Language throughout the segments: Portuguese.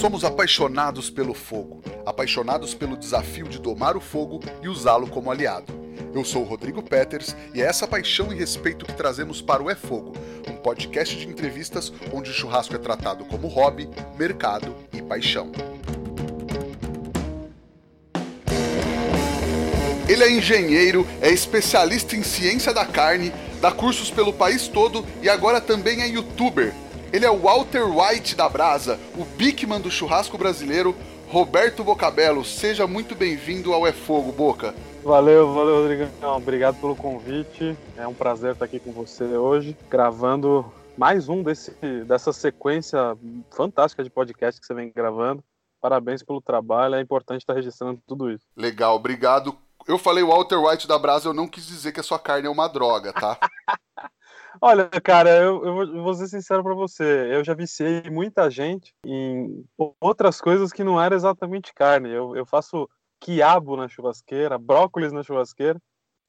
Somos apaixonados pelo fogo, apaixonados pelo desafio de domar o fogo e usá-lo como aliado. Eu sou o Rodrigo Peters e é essa paixão e respeito que trazemos para o É Fogo, um podcast de entrevistas onde o churrasco é tratado como hobby, mercado e paixão. Ele é engenheiro, é especialista em ciência da carne, dá cursos pelo país todo e agora também é youtuber. Ele é o Walter White da Brasa, o Bigman do churrasco brasileiro, Roberto Bocabelo. Seja muito bem-vindo ao É Fogo, Boca. Valeu, valeu, Rodrigo. Obrigado pelo convite. É um prazer estar aqui com você hoje, gravando mais um desse, dessa sequência fantástica de podcast que você vem gravando. Parabéns pelo trabalho, é importante estar registrando tudo isso. Legal, obrigado eu falei Walter White da Brasa, eu não quis dizer que a sua carne é uma droga, tá? Olha, cara, eu, eu, vou ser sincero para você. Eu já viciei muita gente em outras coisas que não eram exatamente carne. Eu, eu faço quiabo na churrasqueira, brócolis na churrasqueira,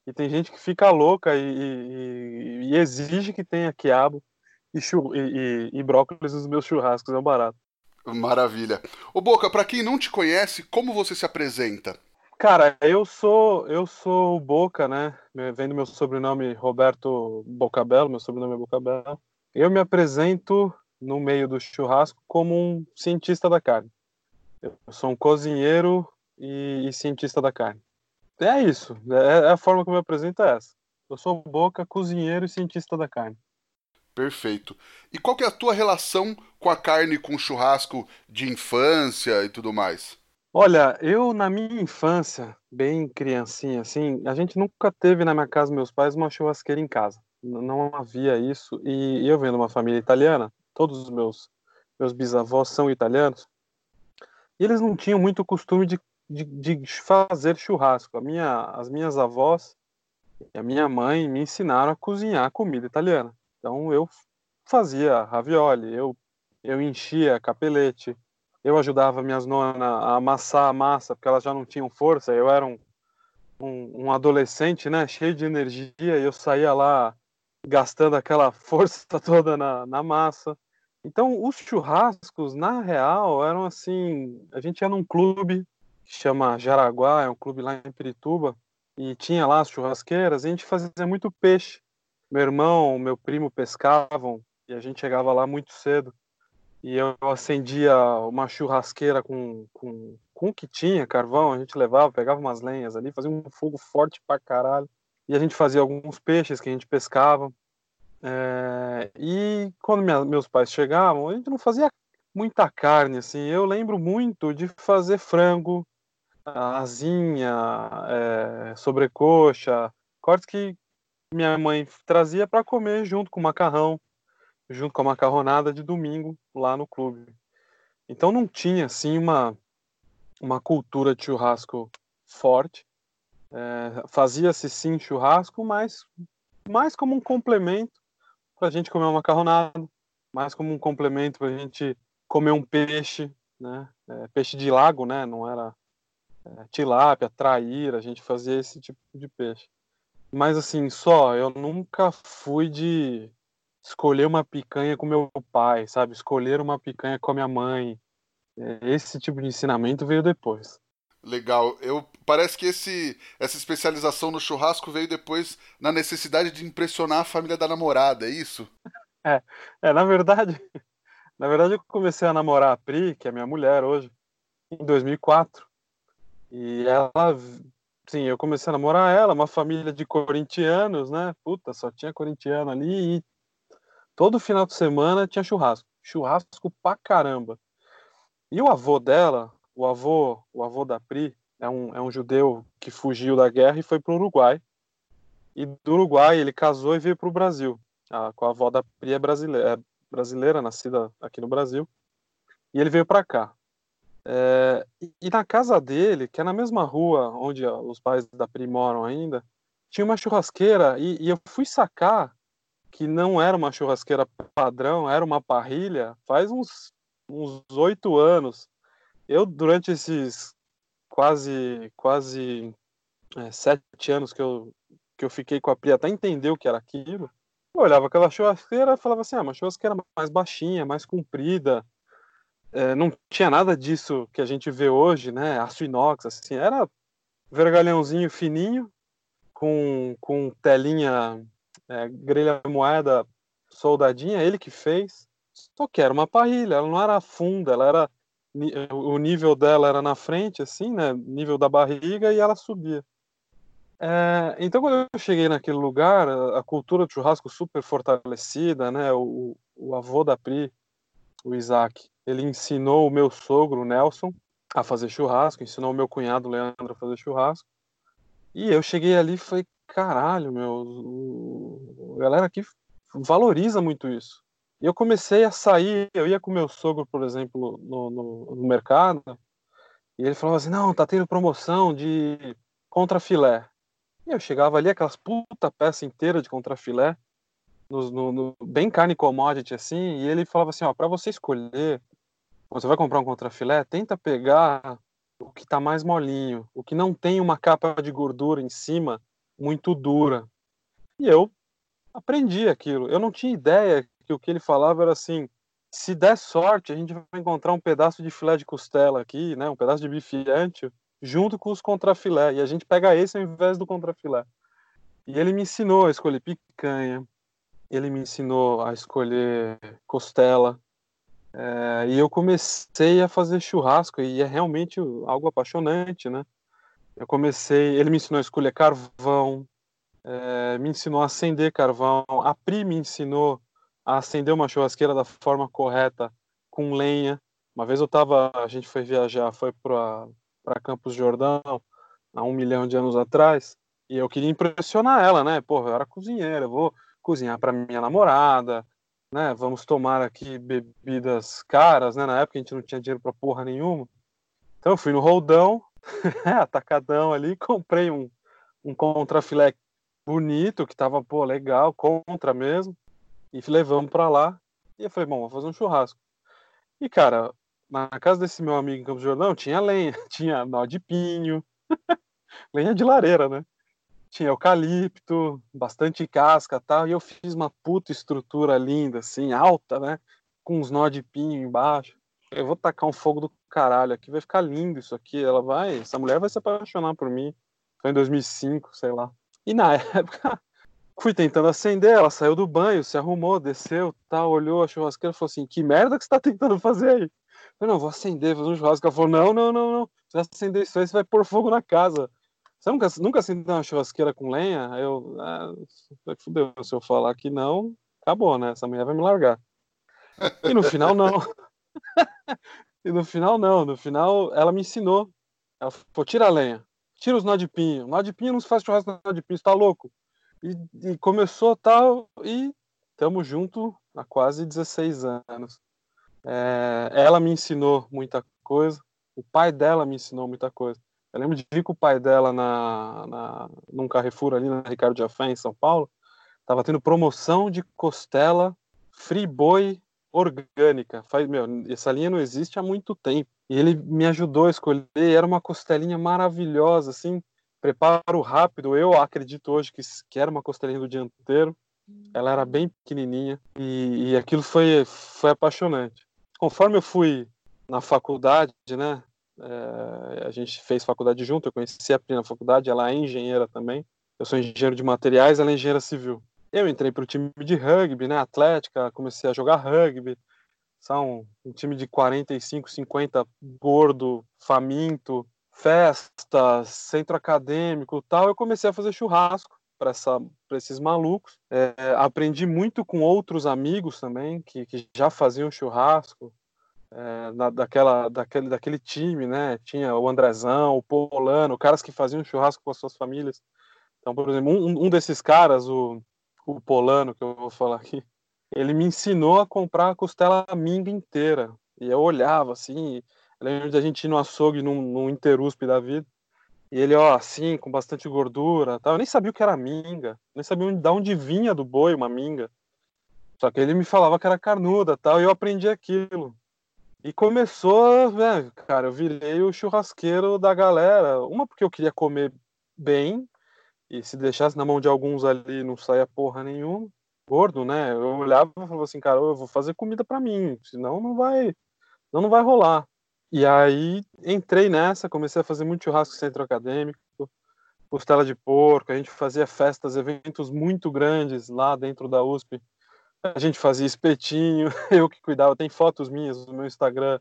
e tem gente que fica louca e, e, e exige que tenha quiabo e, e, e, brócolis nos meus churrascos. É um barato. Maravilha. Ô Boca, para quem não te conhece, como você se apresenta? Cara, eu sou eu sou Boca, né? Vem do meu sobrenome Roberto Bocabelo, meu sobrenome é Bocabelo. Eu me apresento no meio do churrasco como um cientista da carne. Eu sou um cozinheiro e, e cientista da carne. É isso. É, é, a forma que eu me apresento é essa. Eu sou Boca, cozinheiro e cientista da carne. Perfeito. E qual que é a tua relação com a carne, com o churrasco de infância e tudo mais? Olha, eu na minha infância, bem criancinha assim, a gente nunca teve na minha casa, meus pais, uma churrasqueira em casa. Não havia isso. E eu vendo uma família italiana, todos os meus meus bisavós são italianos, e eles não tinham muito costume de, de, de fazer churrasco. A minha, as minhas avós e a minha mãe me ensinaram a cozinhar comida italiana. Então eu fazia ravioli, eu, eu enchia capelete, eu ajudava minhas nonas a amassar a massa, porque elas já não tinham força. Eu era um, um, um, adolescente, né, cheio de energia, e eu saía lá gastando aquela força toda na, na massa. Então, os churrascos, na real, eram assim: a gente ia num clube que chama Jaraguá, é um clube lá em Pirituba, e tinha lá as churrasqueiras, e a gente fazia muito peixe. Meu irmão, meu primo pescavam, e a gente chegava lá muito cedo e eu acendia uma churrasqueira com, com, com o que tinha, carvão, a gente levava, pegava umas lenhas ali, fazia um fogo forte pra caralho. E a gente fazia alguns peixes que a gente pescava. É, e quando minha, meus pais chegavam, a gente não fazia muita carne, assim. Eu lembro muito de fazer frango, asinha, é, sobrecoxa, cortes que minha mãe trazia para comer junto com macarrão junto com a macarronada de domingo lá no clube. Então não tinha assim uma uma cultura de churrasco forte. É, Fazia-se sim churrasco, mas mais como um complemento para a gente comer uma macarronada, mais como um complemento para a gente comer um peixe, né? É, peixe de lago, né? Não era é, tilápia, traíra, a gente fazia esse tipo de peixe. Mas assim, só, eu nunca fui de escolher uma picanha com meu pai, sabe? Escolher uma picanha com a minha mãe. É, esse tipo de ensinamento veio depois. Legal. Eu parece que esse essa especialização no churrasco veio depois na necessidade de impressionar a família da namorada, é isso? É, é na verdade, na verdade eu comecei a namorar a Pri, que é minha mulher hoje, em 2004. E ela, sim, eu comecei a namorar ela, uma família de corintianos, né? Puta, só tinha corintiano ali e Todo final de semana tinha churrasco. Churrasco pra caramba. E o avô dela, o avô, o avô da Pri, é um, é um judeu que fugiu da guerra e foi para o Uruguai. E do Uruguai ele casou e veio para o Brasil. A, com a avó da Pri é brasileira, é brasileira, nascida aqui no Brasil. E ele veio para cá. É, e, na casa dele, que é na mesma rua onde os pais da Pri moram ainda, tinha uma churrasqueira e, e eu fui sacar que não era uma churrasqueira padrão, era uma parrilha, faz uns oito anos. Eu, durante esses quase quase é, sete anos que eu, que eu fiquei com a Pri até entender o que era aquilo, eu olhava aquela churrasqueira e falava assim, ah, uma churrasqueira mais baixinha, mais comprida, é, não tinha nada disso que a gente vê hoje, né? Aço inox, assim, era vergalhãozinho fininho, com, com telinha, é, grelha moeda soldadinha, ele que fez. Só que era uma parrilha, ela não era funda, ela era o nível dela era na frente, assim, né? Nível da barriga e ela subia. É, então, quando eu cheguei naquele lugar, a, cultura do churrasco super fortalecida, né? O, o avô da Pri, o Isaac, ele ensinou o meu sogro, o Nelson, a fazer churrasco, ensinou o meu cunhado, o Leandro, a fazer churrasco. E eu cheguei ali e falei, caralho, meu, a galera aqui valoriza muito isso. E eu comecei a sair, eu ia com meu sogro, por exemplo, no, no, no mercado, e ele falava assim, não, tá tendo promoção de contrafilé. E eu chegava ali, aquelas puta peça inteira de contrafilé, no, no, no, bem carne commodity assim, e ele falava assim, ó, para você escolher, você vai comprar um contrafilé, tenta pegar o que tá mais molinho, o que não tem uma capa de gordura em cima muito dura. E eu aprendi aquilo. Eu não tinha ideia que o que ele falava era assim: se der sorte, a gente vai encontrar um pedaço de filé de costela aqui, né, um pedaço de bife junto com os contrafilé, e a gente pega esse ao invés do contrafilé. E ele me ensinou a escolher picanha, ele me ensinou a escolher costela, é, e eu comecei a fazer churrasco, e é realmente algo apaixonante, né? Eu comecei, ele me ensinou a escolher carvão, é, me ensinou a acender carvão, a Pri me ensinou a acender uma churrasqueira da forma correta, com lenha. Uma vez eu tava, a gente foi viajar, foi para Campos Jordão, há um milhão de anos atrás, e eu queria impressionar ela, né? Porra, eu era cozinheira, eu vou cozinhar para minha namorada, né? Vamos tomar aqui bebidas caras, né? Na época a gente não tinha dinheiro para porra nenhuma. Então eu fui no Roldão, atacadão ali, comprei um, um contrafilé bonito, que tava, pô, legal, contra mesmo e levamos para lá. E eu falei, bom, vou fazer um churrasco. E, cara, na casa desse meu amigo em Campos do Jordão tinha lenha, tinha nó de pinho, lenha de lareira, né? Tinha eucalipto, bastante casca tal. E eu fiz uma puta estrutura linda, assim, alta, né? Com uns nó de pinho embaixo. Eu vou tacar um fogo do caralho aqui, vai ficar lindo isso aqui. Ela vai, essa mulher vai se apaixonar por mim. Foi em 2005, sei lá. E na época, Fui tentando acender, ela saiu do banho, se arrumou, desceu, tal, olhou a churrasqueira e falou assim: Que merda que você tá tentando fazer aí? Eu não, vou acender, fazer um churrasco. Ela falou: Não, não, não, não. Se acender isso aí, você vai pôr fogo na casa. Você nunca, nunca acendeu uma churrasqueira com lenha? Eu, ah, fudeu, se eu falar que não, acabou, né? Essa mulher vai me largar. E no final, não. e no final, não. No final, ela me ensinou. Ela falou: Tira a lenha, tira os nó de pinho. Nó de pinho não se faz churrasco com nó de pinho, você tá louco? E, e começou tal, e estamos junto há quase 16 anos. É, ela me ensinou muita coisa, o pai dela me ensinou muita coisa. Eu lembro de vir com o pai dela na, na, num Carrefour ali na Ricardo Jafé, em São Paulo. Tava tendo promoção de costela friboi orgânica. Faz, meu, essa linha não existe há muito tempo. E ele me ajudou a escolher. Era uma costelinha maravilhosa, assim, preparo rápido. Eu acredito hoje que, que era uma costelinha do dianteiro. Ela era bem pequenininha e, e aquilo foi, foi apaixonante. Conforme eu fui na faculdade, né? É, a gente fez faculdade junto. Eu conheci a Pri na faculdade. Ela é engenheira também. Eu sou engenheiro de materiais, ela é engenheira civil. Eu entrei para o time de rugby, né? Atlética, comecei a jogar rugby. São um time de 45, 50 gordo, faminto, festas, centro acadêmico tal, eu comecei a fazer churrasco para esses malucos. É, aprendi muito com outros amigos também que, que já faziam churrasco. É, na, daquela, daquele, daquele time, né? Tinha o Andrezão, o Polano, caras que faziam churrasco com as suas famílias. Então, por exemplo, um, um desses caras, o, o Polano, que eu vou falar aqui, ele me ensinou a comprar a costela minga inteira. E eu olhava assim, lembro da gente ir no açougue, num, num interuspe da vida. E ele, ó, assim, com bastante gordura tal. Eu nem sabia o que era minga. Nem sabia de onde vinha do boi uma minga. Só que ele me falava que era carnuda tal. E eu aprendi aquilo. E começou, né, cara, eu virei o churrasqueiro da galera. Uma porque eu queria comer bem. E se deixasse na mão de alguns ali não saia porra nenhuma. Gordo, né? Eu olhava e falava assim, cara, eu vou fazer comida para mim. Senão não vai Não, não vai rolar. E aí entrei nessa, comecei a fazer muito churrasco centro acadêmico, costela de porco, a gente fazia festas, eventos muito grandes lá dentro da USP. A gente fazia espetinho, eu que cuidava, tem fotos minhas no meu Instagram,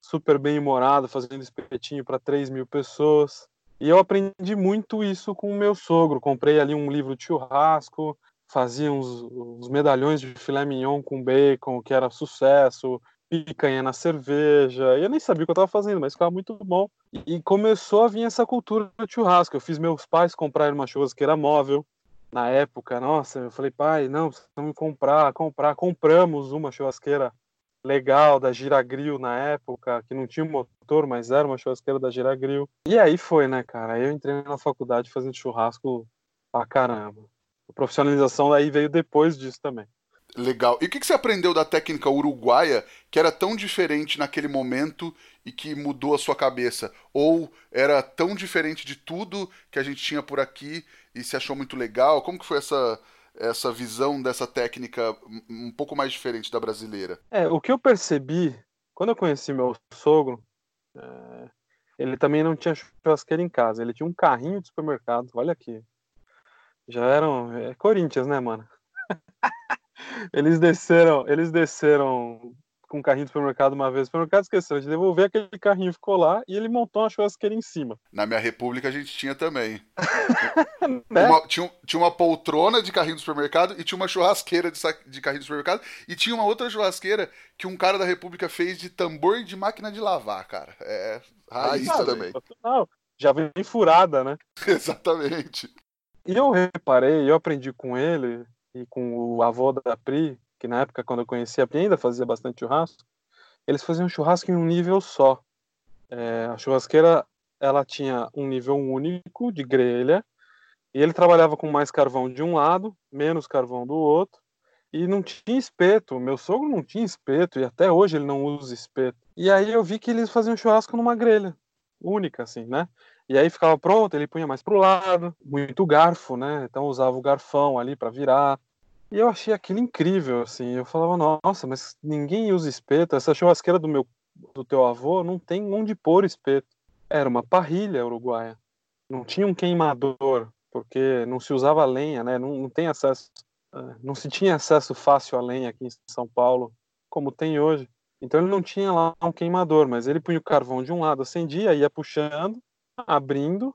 super bem humorado, fazendo espetinho para 3 mil pessoas. E eu aprendi muito isso com o meu sogro. Comprei ali um livro de churrasco, fazia uns, uns medalhões de filé mignon com bacon, que era sucesso, picanha na cerveja. E eu nem sabia o que eu estava fazendo, mas ficava muito bom. E começou a vir essa cultura de churrasco. Eu fiz meus pais comprarem uma churrasqueira móvel. Na época, nossa, eu falei, pai, não, precisamos comprar, comprar. Compramos uma churrasqueira legal da Giragril na época, que não tinha motor, mas era uma churrasqueira da Giragril. E aí foi, né, cara? Eu entrei na faculdade fazendo churrasco pra caramba. A profissionalização aí veio depois disso também. Legal. E o que, você aprendeu da técnica uruguaia que era tão diferente naquele momento e que mudou a sua cabeça? Ou era tão diferente de tudo que a gente tinha por aqui e se achou muito legal? Como que foi essa, essa visão dessa técnica um pouco mais diferente da brasileira? É, o que eu percebi quando eu conheci meu sogro, é, ele também não tinha churrasqueira em casa, ele tinha um carrinho de supermercado. Olha aqui. Já eram. É Corinthians, né, mano? eles desceram, eles desceram com um carrinho do supermercado uma vez. O supermercado esqueceu de devolver aquele carrinho, ficou lá e ele montou uma churrasqueira em cima. Na minha república a gente tinha também. né? uma, tinha, tinha uma poltrona de carrinho do supermercado e tinha uma churrasqueira de, de carrinho do supermercado e tinha uma outra churrasqueira que um cara da república fez de tambor de máquina de lavar, cara. É raiz Aí, também. Não, já vem furada, né? Exatamente. E eu reparei, eu aprendi com ele e com o avô da Pri, que na época, quando eu conheci a Pri, ainda fazia bastante churrasco, eles faziam churrasco em um nível só. É, a churrasqueira, ela tinha um nível único de grelha, e ele trabalhava com mais carvão de um lado, menos carvão do outro, e não tinha espeto. Meu sogro não tinha espeto, e até hoje ele não usa espeto. E aí eu vi que eles faziam churrasco numa grelha, única, assim, né? E aí ficava pronto, ele punha mais pro lado, muito garfo, né? Então usava o garfão ali para virar. E eu achei aquilo incrível, assim. Eu falava, nossa, mas ninguém usa espeto. Essa churrasqueira do meu do teu avô não tem onde pôr espeto. Era uma parrilha uruguaia. Não tinha um queimador, porque não se usava lenha, né? Não, não tem acesso, é, não se tinha acesso fácil à lenha aqui em São Paulo, como tem hoje. Então ele não tinha lá um queimador, mas ele punha o carvão de um lado, acendia, ia puxando, abrindo.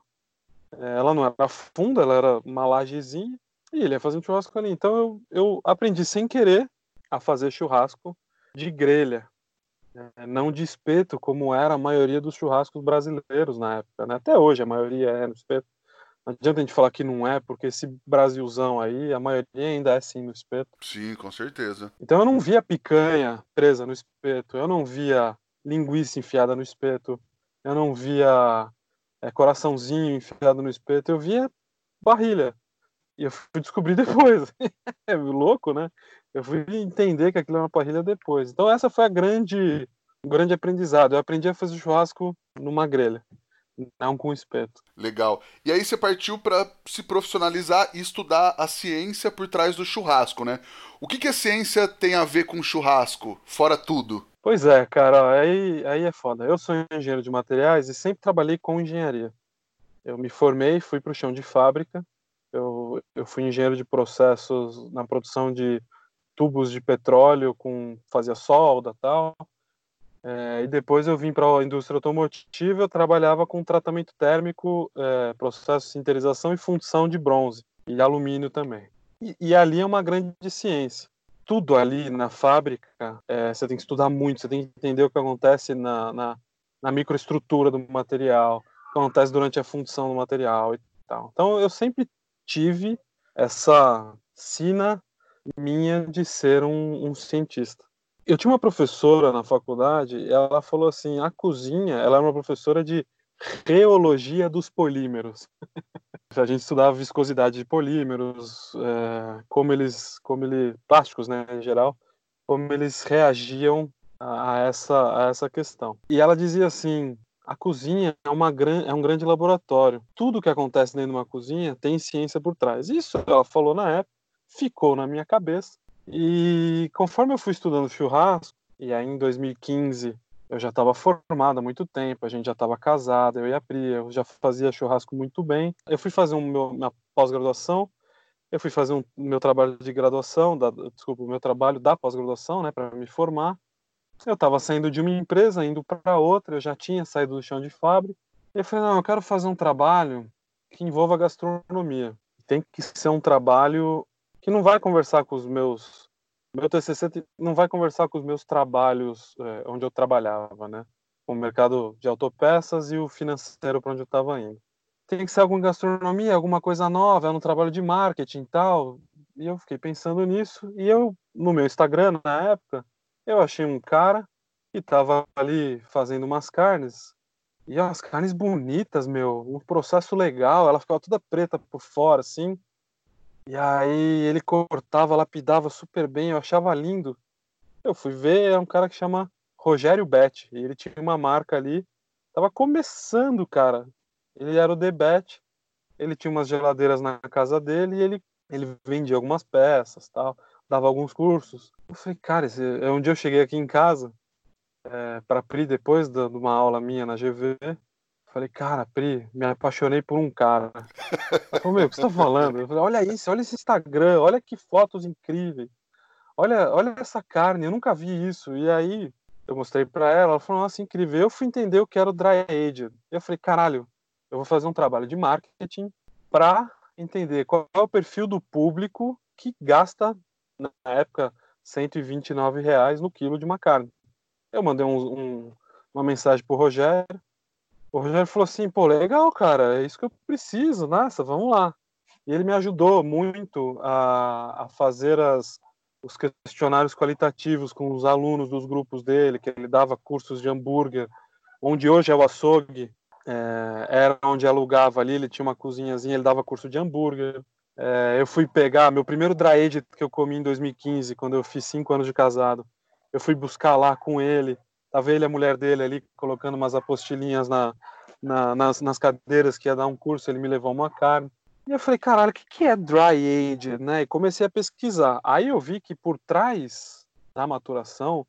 É, ela não era funda, ela era uma lajezinha. E ele ia fazer um churrasco ali. Então eu, eu aprendi sem querer a fazer churrasco de grelha, né? não de espeto, como era a maioria dos churrascos brasileiros na época. Né? Até hoje a maioria é no espeto. Não adianta a gente falar que não é, porque esse Brasilzão aí, a maioria ainda é sim no espeto. Sim, com certeza. Então eu não via picanha presa no espeto, eu não via linguiça enfiada no espeto, eu não via é, coraçãozinho enfiado no espeto, eu via barrilha. E eu fui descobrir depois. é louco, né? Eu fui entender que aquilo é uma parrilha depois. Então essa foi a grande, o grande aprendizado. Eu aprendi a fazer churrasco numa grelha, não com espeto. Legal. E aí você partiu para se profissionalizar e estudar a ciência por trás do churrasco, né? O que, que a ciência tem a ver com churrasco, fora tudo? Pois é, cara, aí, aí é foda. Eu sou engenheiro de materiais e sempre trabalhei com engenharia. Eu me formei, fui para o chão de fábrica. Eu, eu fui engenheiro de processos na produção de tubos de petróleo, com fazia solda tal. É, e depois eu vim para a indústria automotiva. Eu trabalhava com tratamento térmico, é, processo de sinterização e função de bronze e alumínio também. E, e ali é uma grande ciência tudo ali na fábrica, é, você tem que estudar muito, você tem que entender o que acontece na, na, na microestrutura do material, o que acontece durante a função do material e tal. Então eu sempre tive essa sina minha de ser um, um cientista. Eu tinha uma professora na faculdade, ela falou assim, a cozinha, ela era uma professora de reologia dos polímeros. a gente estudava viscosidade de polímeros, é, como eles, como ele, plásticos, né, em geral, como eles reagiam a, essa, a essa questão. E ela dizia assim: a cozinha é, uma gran, é um grande laboratório. Tudo que acontece dentro de uma cozinha tem ciência por trás. Isso ela falou na época, ficou na minha cabeça. E conforme eu fui estudando churrasco, e aí em 2015 eu já estava formado há muito tempo, a gente já estava casado, eu e a Pri, eu já fazia churrasco muito bem. Eu fui fazer um meu, minha pós-graduação, eu fui fazer um meu trabalho de graduação, da, desculpa, o meu trabalho da pós-graduação, né, para me formar. Eu estava saindo de uma empresa, indo para outra, eu já tinha saído do chão de fábrica. Eu falei, não, eu quero fazer um trabalho que envolva gastronomia. Tem que ser um trabalho que não vai conversar com os meus meu TCC não vai conversar com os meus trabalhos é, onde eu trabalhava, né? O mercado de autopeças e o financeiro para onde eu estava indo. Tem que ser alguma gastronomia, alguma coisa nova, é um trabalho de marketing e tal. E eu fiquei pensando nisso. E eu, no meu Instagram, na época, eu achei um cara que estava ali fazendo umas carnes. E as carnes bonitas, meu, um processo legal, ela ficava toda preta por fora, assim e aí ele cortava, lapidava super bem, eu achava lindo. Eu fui ver, é um cara que chama Rogério Bet, e ele tinha uma marca ali, tava começando, cara. Ele era o The Bet, ele tinha umas geladeiras na casa dele e ele, ele vendia algumas peças, tal, dava alguns cursos. Eu falei, cara, esse, é um dia eu cheguei aqui em casa, é, para Pri, depois de uma aula minha na GV, Falei, cara, Pri, me apaixonei por um cara. Ela falou, meu, o que você tá falando? Eu falei, olha isso, olha esse Instagram, olha que fotos incríveis. Olha, olha essa carne, eu nunca vi isso. E aí eu mostrei para ela, ela falou, nossa, incrível. Eu fui entender o que era o Dry Age. Eu falei, caralho, eu vou fazer um trabalho de marketing para entender qual é o perfil do público que gasta, na época, 129 reais no quilo de uma carne. Eu mandei um, um, uma mensagem pro Rogério, o Rogério falou assim, pô, legal, cara, é isso que eu preciso, nossa, vamos lá. E ele me ajudou muito a, a fazer as, os questionários qualitativos com os alunos dos grupos dele, que ele dava cursos de hambúrguer, onde hoje é o açougue, é, era onde alugava ali, ele tinha uma cozinhazinha, ele dava curso de hambúrguer. É, eu fui pegar meu primeiro dry age que eu comi em 2015, quando eu fiz cinco anos de casado. Eu fui buscar lá com ele Tava ele e a mulher dele ali colocando umas apostilinhas na, na, nas, nas cadeiras que ia dar um curso, ele me levou uma carne. E eu falei, caralho, o que, que é dry age, né? E comecei a pesquisar. Aí eu vi que por trás da maturação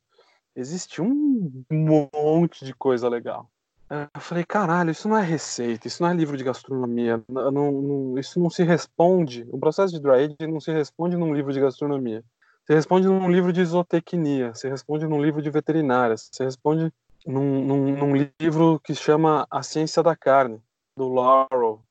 existe um monte de coisa legal. Eu falei, caralho, isso não é receita, isso não é livro de gastronomia, não, não, isso não se responde. O processo de dry não se responde num livro de gastronomia. Você responde num livro de zootecnia, você responde num livro de veterinária, você responde num, num, num livro que chama A Ciência da Carne, do Laurel.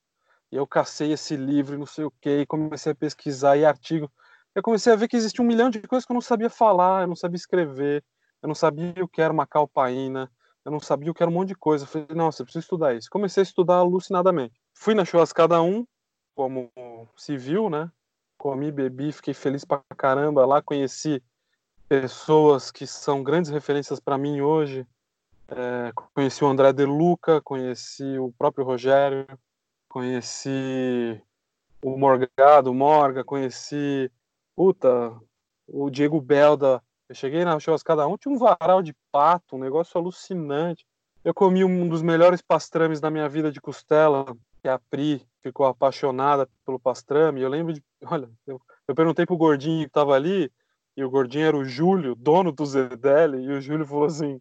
E eu cacei esse livro e não sei o que, e comecei a pesquisar e artigo. Eu comecei a ver que existia um milhão de coisas que eu não sabia falar, eu não sabia escrever, eu não sabia o que era uma calpaína, eu não sabia o que era um monte de coisa. Eu falei, nossa, eu preciso estudar isso. Comecei a estudar alucinadamente. Fui na churrascada 1, como civil, né? comi, bebi, fiquei feliz pra caramba lá, conheci pessoas que são grandes referências para mim hoje. É, conheci o André De Luca, conheci o próprio Rogério, conheci o Morgado, o Morga, conheci puta, o Diego Belda. Eu cheguei na churrascada tinha um varal de pato, um negócio alucinante. Eu comi um dos melhores pastrames da minha vida de costela, que a Pri ficou apaixonada pelo pastrame. Eu lembro de. Olha, eu, eu perguntei pro gordinho que tava ali, e o gordinho era o Júlio, dono do Zedele, e o Júlio falou assim: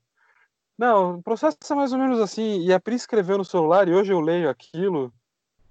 Não, o processo é mais ou menos assim. E a Pri escreveu no celular, e hoje eu leio aquilo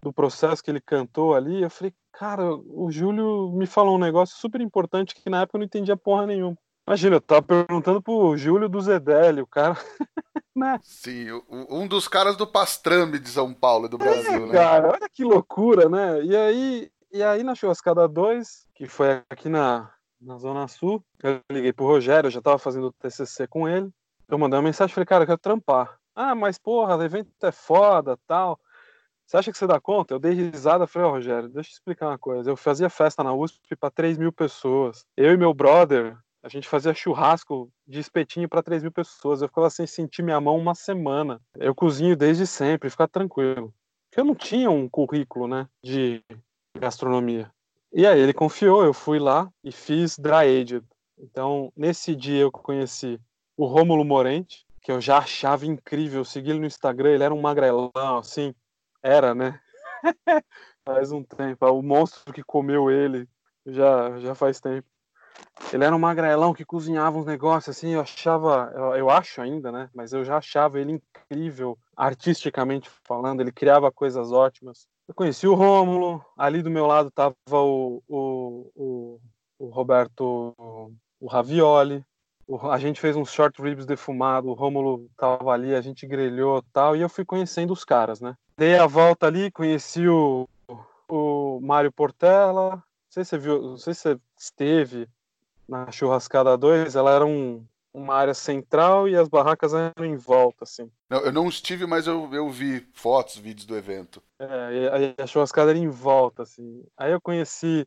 do processo que ele cantou ali. Eu falei, cara, o Júlio me falou um negócio super importante que na época eu não entendia porra nenhuma. Imagina, eu tava perguntando pro Júlio do Zedele, o cara. né? Sim, um dos caras do Pastrame de São Paulo e do é, Brasil, né? Cara, olha que loucura, né? E aí, e aí na Churrascada 2, que foi aqui na, na Zona Sul, eu liguei pro Rogério, eu já tava fazendo o TCC com ele. Eu mandei uma mensagem, falei, cara, eu quero trampar. Ah, mas porra, o evento é foda, tal. Você acha que você dá conta? Eu dei risada, falei, ó, oh, Rogério, deixa eu explicar uma coisa. Eu fazia festa na USP para 3 mil pessoas. Eu e meu brother, a gente fazia churrasco de espetinho para 3 mil pessoas. Eu ficava sem sentir minha mão uma semana. Eu cozinho desde sempre, ficar tranquilo. Porque eu não tinha um currículo, né, de gastronomia. E aí ele confiou, eu fui lá e fiz dry aged. Então, nesse dia eu conheci o Rômulo Morente, que eu já achava incrível, eu segui ele no Instagram, ele era um magrelão, assim, era, né? faz um tempo, o monstro que comeu ele já já faz tempo. Ele era um magrelão que cozinhava uns negócios assim, eu achava, eu, eu, acho ainda, né? Mas eu já achava ele incrível, artisticamente falando, ele criava coisas ótimas. Eu conheci o Rômulo, ali do meu lado tava o, o, o, o Roberto, o Ravioli, o, a gente fez uns short ribs defumados, o Rômulo tava ali, a gente grelhou tal, e eu fui conhecendo os caras, né? Dei a volta ali, conheci o, o Mário Portela, não sei se você viu, não sei se você esteve na churrascada 2, ela era um, uma área central e as barracas eram em volta, assim. Não, eu não estive, mas eu, eu vi fotos, vídeos do evento. É, e a churrascada era em volta, assim. Aí eu conheci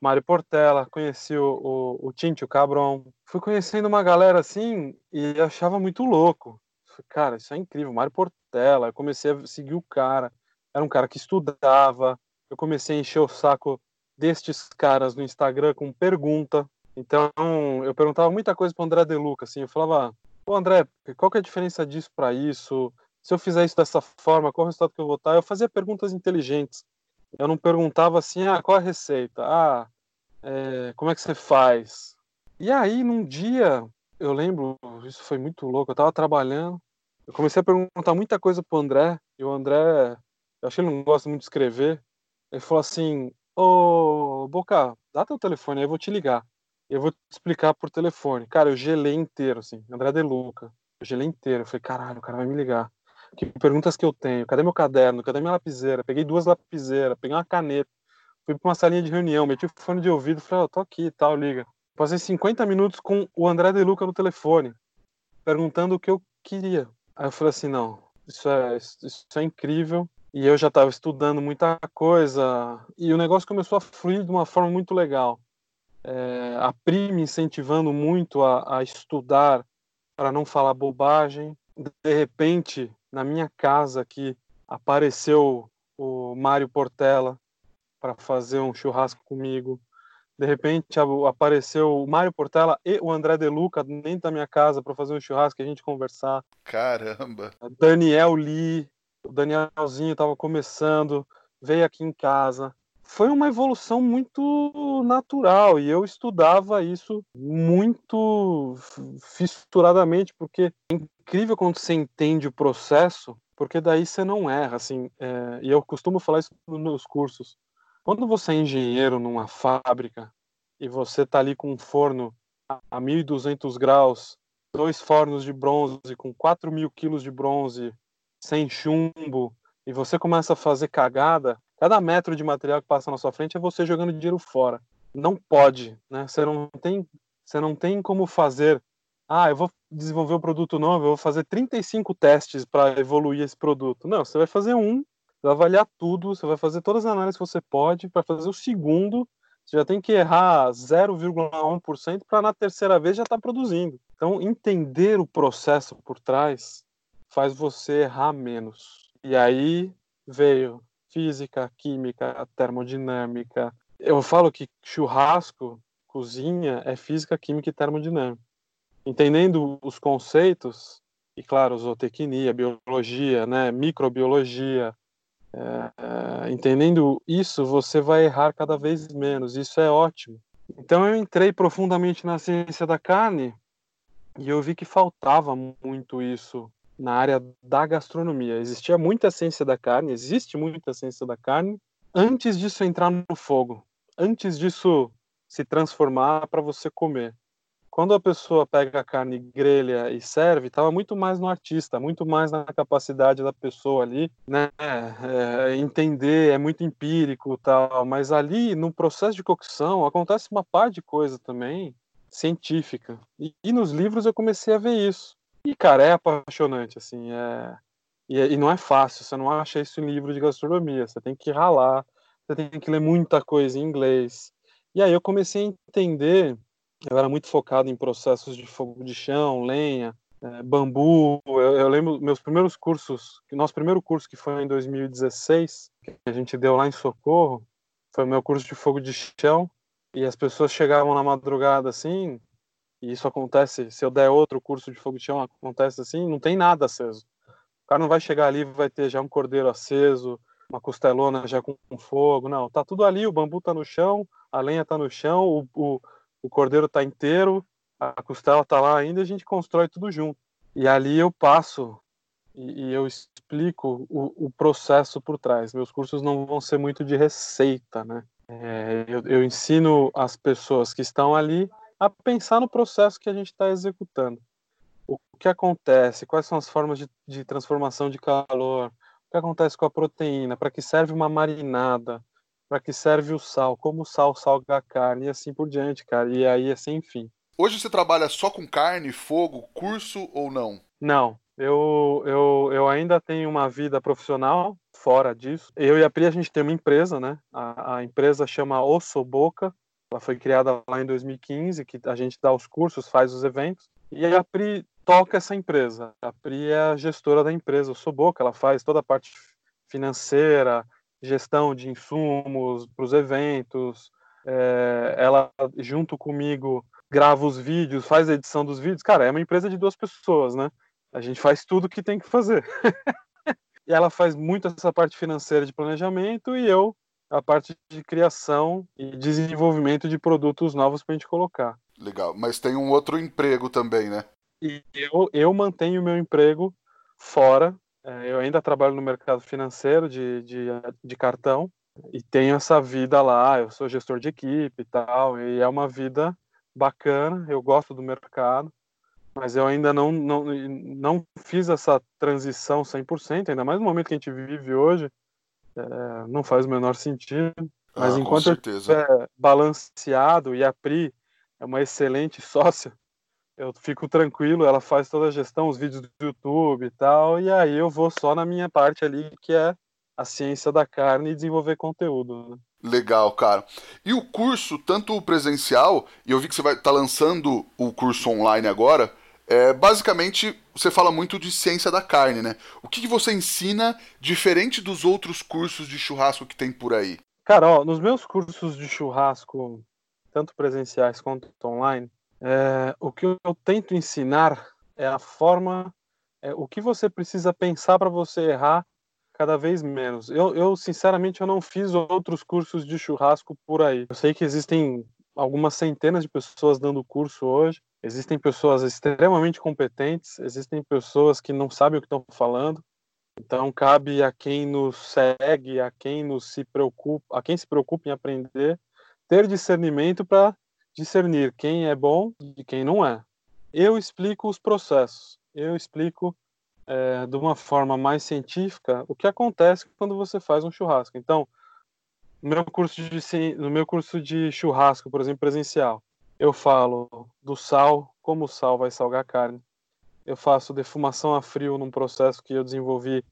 Mário Portela, conheci o, o, o Tinte, o Cabron. Fui conhecendo uma galera assim e achava muito louco. Falei, cara, isso é incrível, Mário Portela. Eu comecei a seguir o cara. Era um cara que estudava. Eu comecei a encher o saco destes caras no Instagram com pergunta. Então, eu perguntava muita coisa para André De Luca, assim, eu falava, pô, André, qual que é a diferença disso para isso? Se eu fizer isso dessa forma, qual é o resultado que eu vou estar? Eu fazia perguntas inteligentes. Eu não perguntava assim, ah, qual a receita? Ah, é, como é que você faz? E aí, num dia, eu lembro, isso foi muito louco, eu tava trabalhando, eu comecei a perguntar muita coisa pro André, e o André, eu acho que ele não gosta muito de escrever, ele falou assim, ô, Boca, dá teu telefone aí, eu vou te ligar. Eu vou te explicar por telefone. Cara, eu gelei inteiro, assim. André De Luca. Eu gelei inteiro. Eu falei, caralho, o cara vai me ligar. Que perguntas que eu tenho? Cadê meu caderno? Cadê minha lapiseira? Peguei duas lapiseiras, peguei uma caneta. Fui pra uma salinha de reunião, meti o fone de ouvido, falei, ó, oh, tô aqui e tal, liga. Passei 50 minutos com o André De Luca no telefone, perguntando o que eu queria. Aí eu falei assim, não, isso é, isso é incrível. E eu já estava estudando muita coisa, e o negócio começou a fluir de uma forma muito legal é, a incentivando muito a, a estudar para não falar bobagem. De repente, na minha casa aqui, apareceu o Mário Portela para fazer um churrasco comigo. De repente apareceu o Mário Portela e o André De Luca dentro da minha casa para fazer um churrasco e a gente conversar. Caramba! Daniel Lee, o Danielzinho estava começando, veio aqui em casa foi uma evolução muito natural e eu estudava isso muito fisturadamente porque é incrível quando você entende o processo porque daí você não erra assim é, e eu costumo falar isso nos cursos. Quando você é engenheiro numa fábrica e você está ali com um forno a 1.200 graus dois fornos de bronze com 4 mil quilos de bronze sem chumbo e você começa a fazer cagada Cada metro de material que passa na sua frente é você jogando dinheiro fora. Não pode, né? Você não tem, você não tem como fazer. Ah, eu vou desenvolver um produto novo, eu vou fazer 35 testes para evoluir esse produto. Não, você vai fazer um, vai avaliar tudo, você vai fazer todas as análises que você pode para fazer o segundo. Você já tem que errar 0,1% para na terceira vez já estar tá produzindo. Então, entender o processo por trás faz você errar menos. E aí veio física, química, termodinâmica. Eu falo que churrasco, cozinha, é física, química e termodinâmica. Entendendo os conceitos, e claro, zootecnia, biologia, né, microbiologia, é, é, entendendo isso, você vai errar cada vez menos. Isso é ótimo. Então eu entrei profundamente na ciência da carne e eu vi que faltava muito isso na área da gastronomia. Existia muita ciência da carne, existe muita ciência da carne, antes disso entrar no fogo, antes disso se transformar para você comer. Quando a pessoa pega a carne, grelha e serve, estava muito mais no artista, muito mais na capacidade da pessoa ali, né? É, entender, é muito empírico tal. Mas ali, no processo de cocção, acontece uma par de coisa também científica. E, e nos livros eu comecei a ver isso. E, cara, é apaixonante, assim, é... E, e, não é fácil, você não acha isso em livro de gastronomia, você tem que ralar, você tem que ler muita coisa em inglês. E aí eu comecei a entender, eu era muito focado em processos de fogo de chão, lenha, é, bambu. Eu, eu, lembro meus primeiros cursos, nosso primeiro curso que foi em 2016, que a gente deu lá em Socorro, foi o meu curso de fogo de chão, e as pessoas chegavam na madrugada assim, e isso acontece, se eu der outro curso de fogo de chão, acontece assim, não tem nada aceso. O cara não vai chegar ali vai ter já um cordeiro aceso, uma costelona já com fogo, não, tá tudo ali, o bambu tá no chão, a lenha tá no chão, o, o, o cordeiro está inteiro, a costela está lá ainda, e a gente constrói tudo junto. E ali eu passo e, e eu explico o, o, processo por trás. Meus cursos não vão ser muito de receita, né? É, eu, eu ensino as pessoas que estão ali a pensar no processo que a gente está executando. O que acontece, quais são as formas de, de transformação de calor, o que acontece com a proteína, para que serve uma marinada, para que serve o sal, como o sal salga a carne e assim por diante, cara. E aí assim, enfim. Hoje você trabalha só com carne, fogo, curso ou não? Não, eu, eu, eu ainda tenho uma vida profissional fora disso. Eu e a Pri, a gente tem uma empresa, né? A, a empresa chama Osso Boca. Ela foi criada lá em 2015, que a gente dá os cursos, faz os eventos. E a Pri toca essa empresa. A Pri é a gestora da empresa Osso Boca. Ela faz toda a parte financeira, gestão de insumos para os eventos. É, ela, junto comigo, grava os vídeos, faz a edição dos vídeos. Cara, é uma empresa de duas pessoas, né? A gente faz tudo o que tem que fazer. e ela faz muito essa parte financeira de planejamento e eu a parte de criação e desenvolvimento de produtos novos para a gente colocar. Legal, mas tem um outro emprego também, né? E eu, eu mantenho o meu emprego fora. É, eu ainda trabalho no mercado financeiro de, de, de cartão e tenho essa vida lá. Eu sou gestor de equipe e tal, e é uma vida bacana. Eu gosto do mercado mas eu ainda não, não, não fiz essa transição 100%, ainda mais no momento que a gente vive hoje, é, não faz o menor sentido. Mas ah, enquanto eu estiver balanceado e a Pri é uma excelente sócia, eu fico tranquilo, ela faz toda a gestão, os vídeos do YouTube e tal, e aí eu vou só na minha parte ali, que é a ciência da carne e desenvolver conteúdo. Né? Legal, cara. E o curso, tanto o presencial, e eu vi que você vai estar tá lançando o curso online agora, é, basicamente, você fala muito de ciência da carne, né? O que, que, você ensina diferente dos outros cursos de churrasco que tem por aí? Cara, ó, nos meus cursos de churrasco, tanto presenciais quanto online, é, o que eu tento ensinar é a forma, é, o que você precisa pensar para você errar cada vez menos. Eu, eu, sinceramente, eu não fiz outros cursos de churrasco por aí. Eu sei que existem algumas centenas de pessoas dando curso hoje. Existem pessoas extremamente competentes, existem pessoas que não sabem o que estão falando. Então cabe a quem nos segue, a quem nos se preocupa, a quem se preocupa em aprender, ter discernimento para discernir quem é bom e quem não é. Eu explico os processos. Eu explico é, de uma forma mais científica o que acontece quando você faz um churrasco. Então, no meu curso de, no meu curso de churrasco, por exemplo, presencial, eu falo do sal, como o sal vai salgar a carne. Eu faço defumação a frio num processo que eu desenvolvi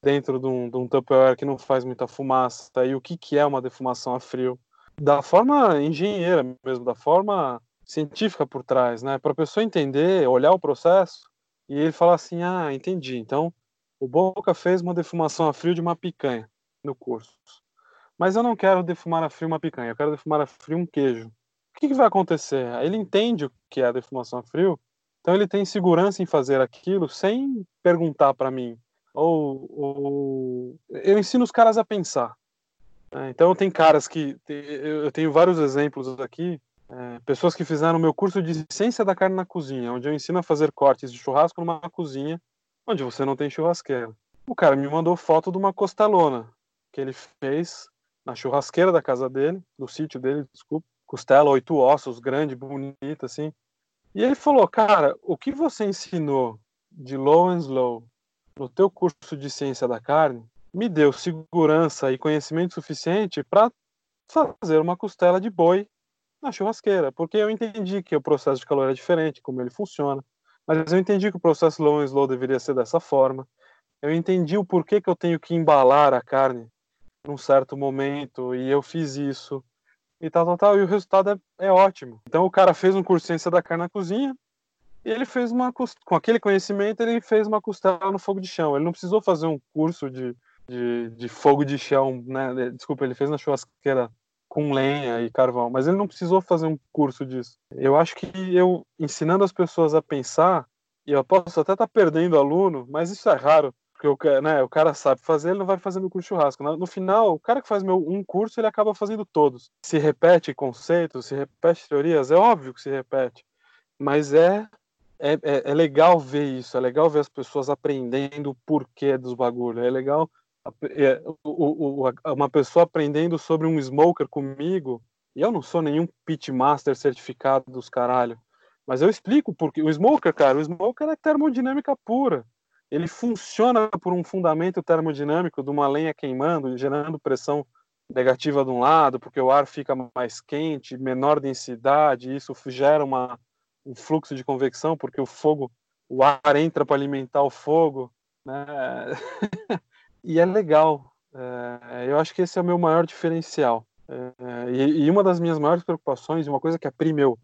dentro de um, de um Tupperware que não faz muita fumaça. E o que, que é uma defumação a frio? Da forma engenheira mesmo, da forma científica por trás, né? Para a pessoa entender, olhar o processo e ele falar assim: ah, entendi. Então, o Boca fez uma defumação a frio de uma picanha no curso. Mas eu não quero defumar a frio uma picanha, eu quero defumar a frio um queijo. O que, que vai acontecer? Ele entende o que é a defumação a frio, então ele tem segurança em fazer aquilo sem perguntar para mim. Ou, ou, eu ensino os caras a pensar. Né? Então tem caras que eu tenho vários exemplos aqui, é, pessoas que fizeram meu curso de ciência da carne na cozinha, onde eu ensino a fazer cortes de churrasco numa cozinha onde você não tem churrasqueira. O cara me mandou foto de uma costelona que ele fez na churrasqueira da casa dele, do sítio dele, desculpa, costela, oito ossos, grande, bonita, assim. E ele falou, cara, o que você ensinou de low and slow no teu curso de ciência da carne me deu segurança e conhecimento suficiente para fazer uma costela de boi na churrasqueira, porque eu entendi que o processo de calor é diferente, como ele funciona, mas eu entendi que o processo low and slow deveria ser dessa forma. Eu entendi o porquê que eu tenho que embalar a carne num certo momento e eu fiz isso e tal, tal, tal, e o resultado é, é ótimo. Então o cara fez um curso de ciência da carne na cozinha e ele fez uma com aquele conhecimento ele fez uma costela no fogo de chão. Ele não precisou fazer um curso de, de, de fogo de chão, né? Desculpa, ele fez na churrasqueira com lenha e carvão, mas ele não precisou fazer um curso disso. Eu acho que eu ensinando as pessoas a pensar, e eu posso até estar tá perdendo aluno, mas isso é raro, porque o, né, o cara sabe fazer, ele não vai fazendo o curso churrasco. No, no, final, o cara que faz meu, um curso, ele acaba fazendo todos. Se repete conceitos, se repete teorias, é óbvio que se repete. Mas é, é, é, é legal ver isso, é legal ver as pessoas aprendendo o porquê dos bagulhos. É legal é, o, o, uma pessoa aprendendo sobre um smoker comigo, e eu não sou nenhum pitmaster certificado dos caralho, mas eu explico porque o smoker, cara, o smoker é termodinâmica pura. Ele funciona por um fundamento termodinâmico de uma lenha queimando, gerando pressão negativa de um lado, porque o ar fica mais quente, menor densidade, isso gera uma, um fluxo de convecção, porque o fogo, o ar entra para alimentar o fogo, né? e é legal. É, eu acho que esse é o meu maior diferencial. É, e, e, uma das minhas maiores preocupações, uma coisa que a Pri, meu,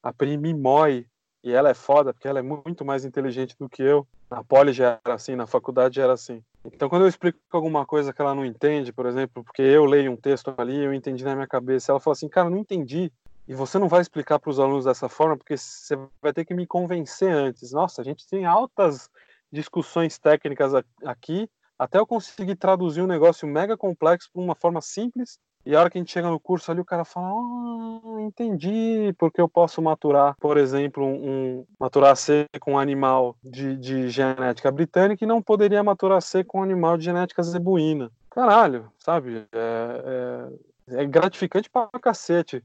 a Pri me mói, e ela é foda, porque ela é muito mais inteligente do que eu. Na poli já era assim, na faculdade já era assim. Então, quando eu explico alguma coisa que ela não entende, por exemplo, porque eu leio um texto ali, eu entendi na minha cabeça, ela fala assim, cara, não entendi. E você não vai explicar para os alunos dessa forma, porque você vai ter que me convencer antes. Nossa, a gente tem altas discussões técnicas aqui até eu conseguir traduzir um negócio mega complexo para uma forma simples. E a hora que a gente chega no curso ali, o cara fala: Ah, entendi, porque eu posso maturar, por exemplo, um, maturar C com um animal de, de genética britânica e não poderia maturar C com um animal de genética zebuína. Caralho, sabe? É, é, é gratificante pra cacete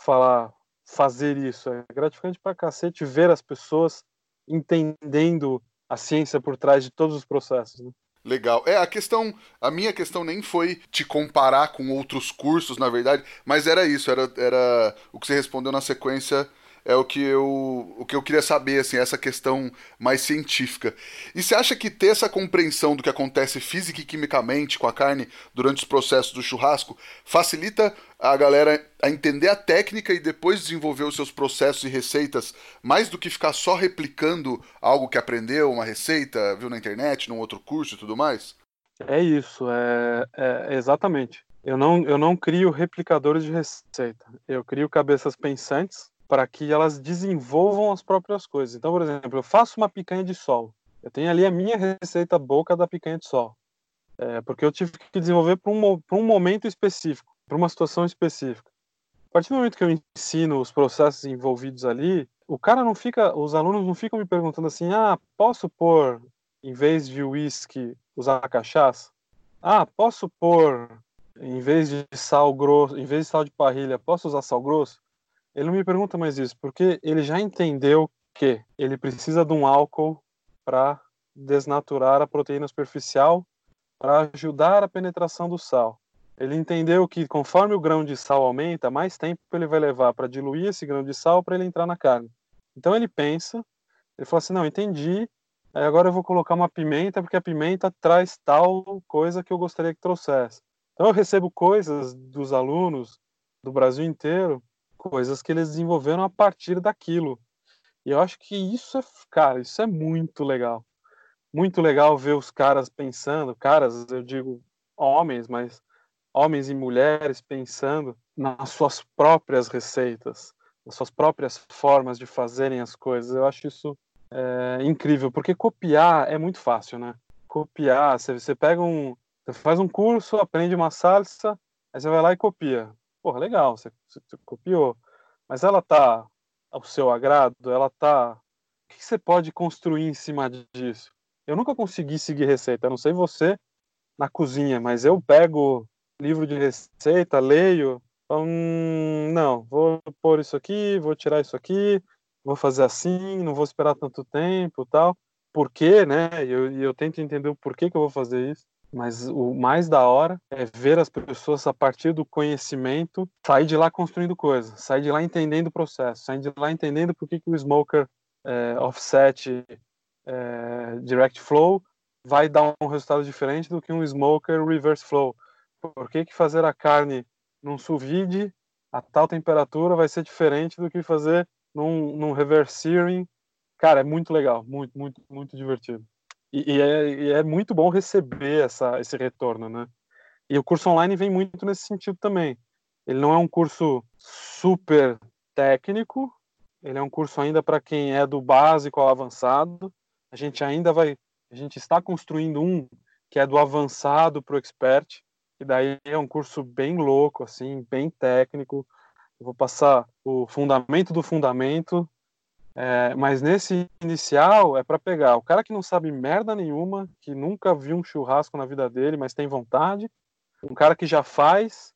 falar, fazer isso. É gratificante pra cacete ver as pessoas entendendo a ciência por trás de todos os processos. Né? Legal. É, a questão, a minha questão nem foi te comparar com outros cursos, na verdade, mas era isso, era, era o que você respondeu na sequência é o que eu, o que eu queria saber, assim, essa questão mais científica. E você acha que ter essa compreensão do que acontece física e quimicamente com a carne durante os processos do churrasco facilita a galera a entender a técnica e depois desenvolver os seus processos e receitas, mais do que ficar só replicando algo que aprendeu, uma receita, viu na internet, num outro curso e tudo mais? É isso, é, é exatamente. Eu não, eu não crio replicadores de receita. Eu crio cabeças pensantes para que elas desenvolvam as próprias coisas. Então, por exemplo, eu faço uma picanha de sol. Eu tenho ali a minha receita boca da picanha de sol. É, porque eu tive que desenvolver para um, um momento específico, para uma situação específica. A partir do momento que eu ensino os processos envolvidos ali, o cara não fica, os alunos não ficam me perguntando assim: ah, posso pôr, em vez de uísque, usar cachaça? Ah, posso pôr, em vez de sal grosso, em vez de sal de parrilha, posso usar sal grosso? Ele não me pergunta mais isso, porque ele já entendeu que ele precisa de um álcool para desnaturar a proteína superficial para ajudar a penetração do sal. Ele entendeu que conforme o grão de sal aumenta, mais tempo ele vai levar para diluir esse grão de sal para ele entrar na carne. Então ele pensa, ele fala assim: não, entendi, aí agora eu vou colocar uma pimenta, porque a pimenta traz tal coisa que eu gostaria que trouxesse. Então eu recebo coisas dos alunos do Brasil inteiro coisas que eles desenvolveram a partir daquilo. E eu acho que isso é, cara, isso é muito legal. Muito legal ver os caras pensando, caras, eu digo homens, mas homens e mulheres pensando nas suas próprias receitas, nas suas próprias formas de fazerem as coisas. Eu acho isso é, incrível, porque copiar é muito fácil, né? Copiar, você, você pega um, você faz um curso, aprende uma salsa, aí você vai lá e copia porra, legal, você, você copiou, mas ela tá ao seu agrado, ela tá. O que você pode construir em cima disso? Eu nunca consegui seguir receita, não sei você na cozinha, mas eu pego livro de receita, leio, hum, não, vou pôr isso aqui, vou tirar isso aqui, vou fazer assim, não vou esperar tanto tempo, tal. Por quê, né? E eu, eu tento entender o porquê que eu vou fazer isso. Mas o mais da hora é ver as pessoas a partir do conhecimento sair de lá construindo coisas, sair de lá entendendo o processo, sair de lá entendendo por que, que o smoker é, offset é, direct flow vai dar um resultado diferente do que um smoker reverse flow. Por que, que fazer a carne num sous vide a tal temperatura vai ser diferente do que fazer num, num reverse searing? Cara, é muito legal, muito, muito, muito divertido. E, e, é, e, é, muito bom receber essa, esse retorno, né? E o curso online vem muito nesse sentido também. Ele não é um curso super técnico, ele é um curso ainda para quem é do básico ao avançado. A gente ainda vai A gente está construindo um que é do avançado para o expert, e daí é um curso bem louco, assim, bem técnico. Eu vou passar o fundamento do fundamento, é, mas nesse inicial é para pegar o cara que não sabe merda nenhuma, que nunca viu um churrasco na vida dele, mas tem vontade, um cara que já faz.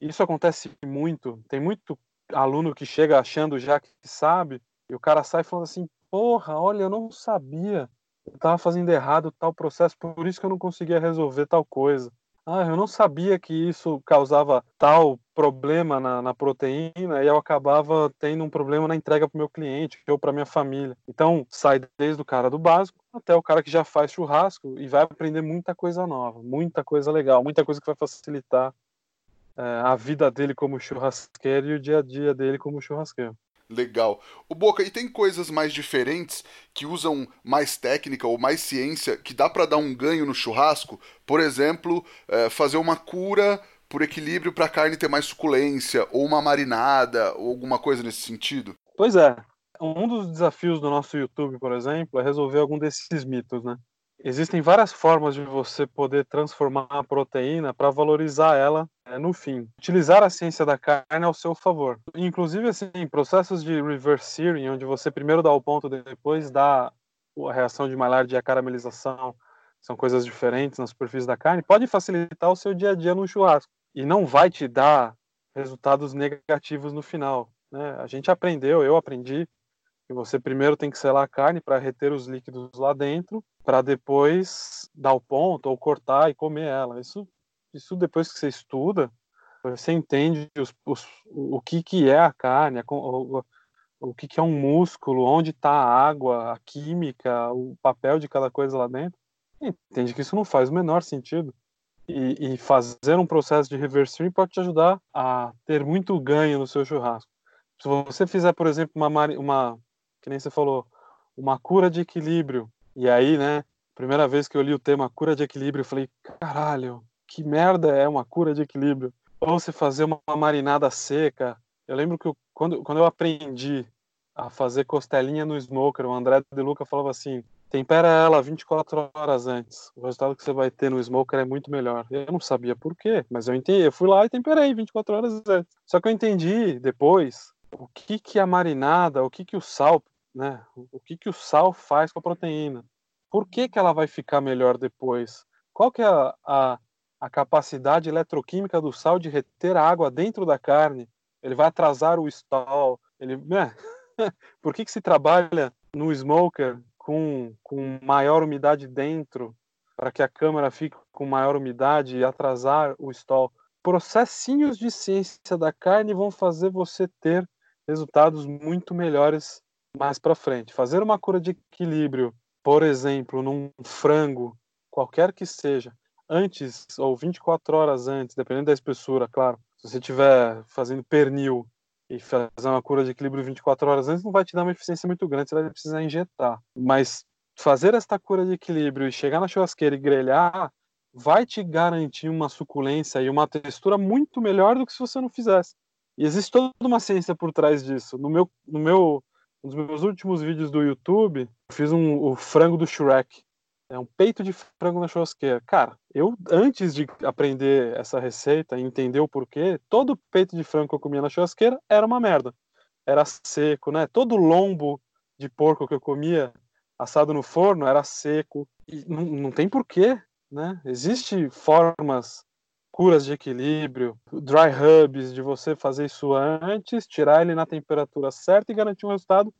Isso acontece muito. Tem muito aluno que chega achando já que sabe, e o cara sai falando assim: Porra, olha, eu não sabia. Eu tava fazendo errado tal processo, por isso que eu não conseguia resolver tal coisa. Ah, eu não sabia que isso causava tal problema na, na proteína e eu acabava tendo um problema na entrega para o meu cliente ou para minha família. Então, sai desde o cara do básico até o cara que já faz churrasco e vai aprender muita coisa nova, muita coisa legal, muita coisa que vai facilitar é, a vida dele como churrasqueiro e o dia a dia dele como churrasqueiro. Legal. O Boca, e tem coisas mais diferentes que usam mais técnica ou mais ciência que dá para dar um ganho no churrasco? Por exemplo, é, fazer uma cura por equilíbrio para a carne ter mais suculência, ou uma marinada, ou alguma coisa nesse sentido? Pois é. Um dos desafios do nosso YouTube, por exemplo, é resolver algum desses mitos, né? Existem várias formas de você poder transformar a proteína para valorizar ela é, no fim. Utilizar a ciência da carne ao seu favor. Inclusive, assim, processos de reverse searing, onde você primeiro dá o ponto, depois dá a reação de Maillard e a caramelização, são coisas diferentes na superfície da carne, pode facilitar o seu dia a dia no churrasco. E não vai te dar resultados negativos no final. Né? A gente aprendeu, eu aprendi, que você primeiro tem que selar a carne para reter os líquidos lá dentro, para depois dar o ponto ou cortar e comer ela. Isso, isso depois que você estuda, você entende os, os, o que, que é a carne, o, o que, que é um músculo, onde está a água, a química, o papel de cada coisa lá dentro. Entende que isso não faz o menor sentido. E, e fazer um processo de reverse pode te ajudar a ter muito ganho no seu churrasco. Se você fizer, por exemplo, uma, uma que nem você falou, uma cura de equilíbrio e aí, né, primeira vez que eu li o tema cura de equilíbrio, eu falei, caralho, que merda é uma cura de equilíbrio? Ou se fazer uma marinada seca. Eu lembro que eu, quando, quando eu aprendi a fazer costelinha no smoker, o André De Luca falava assim: tempera ela 24 horas antes. O resultado que você vai ter no smoker é muito melhor. Eu não sabia por quê, mas eu entendi. Eu fui lá e temperei 24 horas antes. Só que eu entendi depois o que que a marinada, o que que o sal né? O que, que o sal faz com a proteína? Por que, que ela vai ficar melhor depois? Qual que é a, a, a capacidade eletroquímica do sal de reter a água dentro da carne? Ele vai atrasar o stall? Ele, né? Por que, que se trabalha no smoker com, com maior umidade dentro para que a câmara fique com maior umidade e atrasar o stall? Processinhos de ciência da carne vão fazer você ter resultados muito melhores mais para frente. Fazer uma cura de equilíbrio, por exemplo, num frango, qualquer que seja, antes ou 24 horas antes, dependendo da espessura, claro. Se você estiver fazendo pernil e fazer uma cura de equilíbrio 24 horas antes, não vai te dar uma eficiência muito grande, você vai precisar injetar. Mas fazer esta cura de equilíbrio e chegar na churrasqueira e grelhar vai te garantir uma suculência e uma textura muito melhor do que se você não fizesse. E existe toda uma ciência por trás disso. No meu, no meu um dos meus últimos vídeos do YouTube, fiz um, o frango do Shrek. É um peito de frango na churrasqueira. Cara, eu, antes de aprender essa receita e entender o porquê, todo peito de frango que eu comia na churrasqueira era uma merda. Era seco, né? Todo lombo de porco que eu comia assado no forno era seco. E não, não tem porquê, né? Existem formas curas de equilíbrio, dry hubs, de você fazer isso antes, tirar ele na temperatura certa e garantir um resultado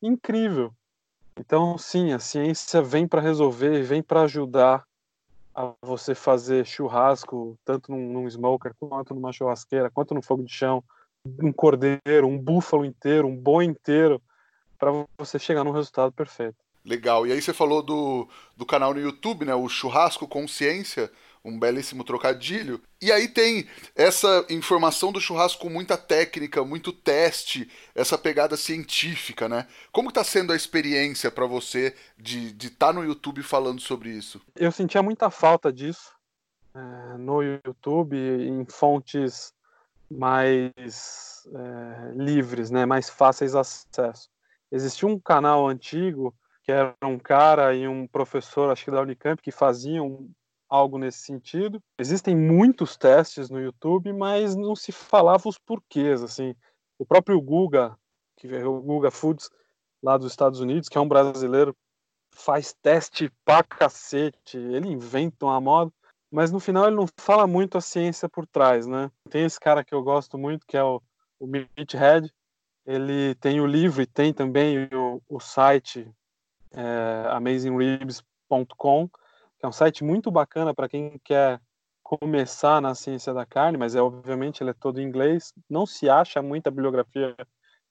incrível. Então, sim, a ciência vem para resolver, vem para ajudar a você fazer churrasco, tanto num, num, smoker, quanto numa churrasqueira, quanto no fogo de chão, um cordeiro, um búfalo inteiro, um boi inteiro, para você chegar num resultado perfeito. Legal. E aí você falou do, do canal no YouTube, né? O Churrasco Consciência um belíssimo trocadilho. E aí tem essa informação do churrasco com muita técnica, muito teste, essa pegada científica, né? Como está sendo a experiência para você de estar tá no YouTube falando sobre isso? Eu sentia muita falta disso é, no YouTube, em fontes mais é, livres, né? Mais fáceis acesso. Existia um canal antigo que era um cara e um professor, acho que da Unicamp, que faziam algo nesse sentido. Existem muitos testes no YouTube, mas não se falava os porquês, assim. O próprio Guga, que é o Guga Foods lá dos Estados Unidos, que é um brasileiro, faz teste pra cacete, ele inventa uma moda, mas no final ele não fala muito a ciência por trás, né? Tem esse cara que eu gosto muito, que é o, o Mitch Head, ele tem o livro e tem também o, o site é, que é um site muito bacana para quem quer começar na ciência da carne, mas é obviamente ele é todo em inglês. Não se acha muita bibliografia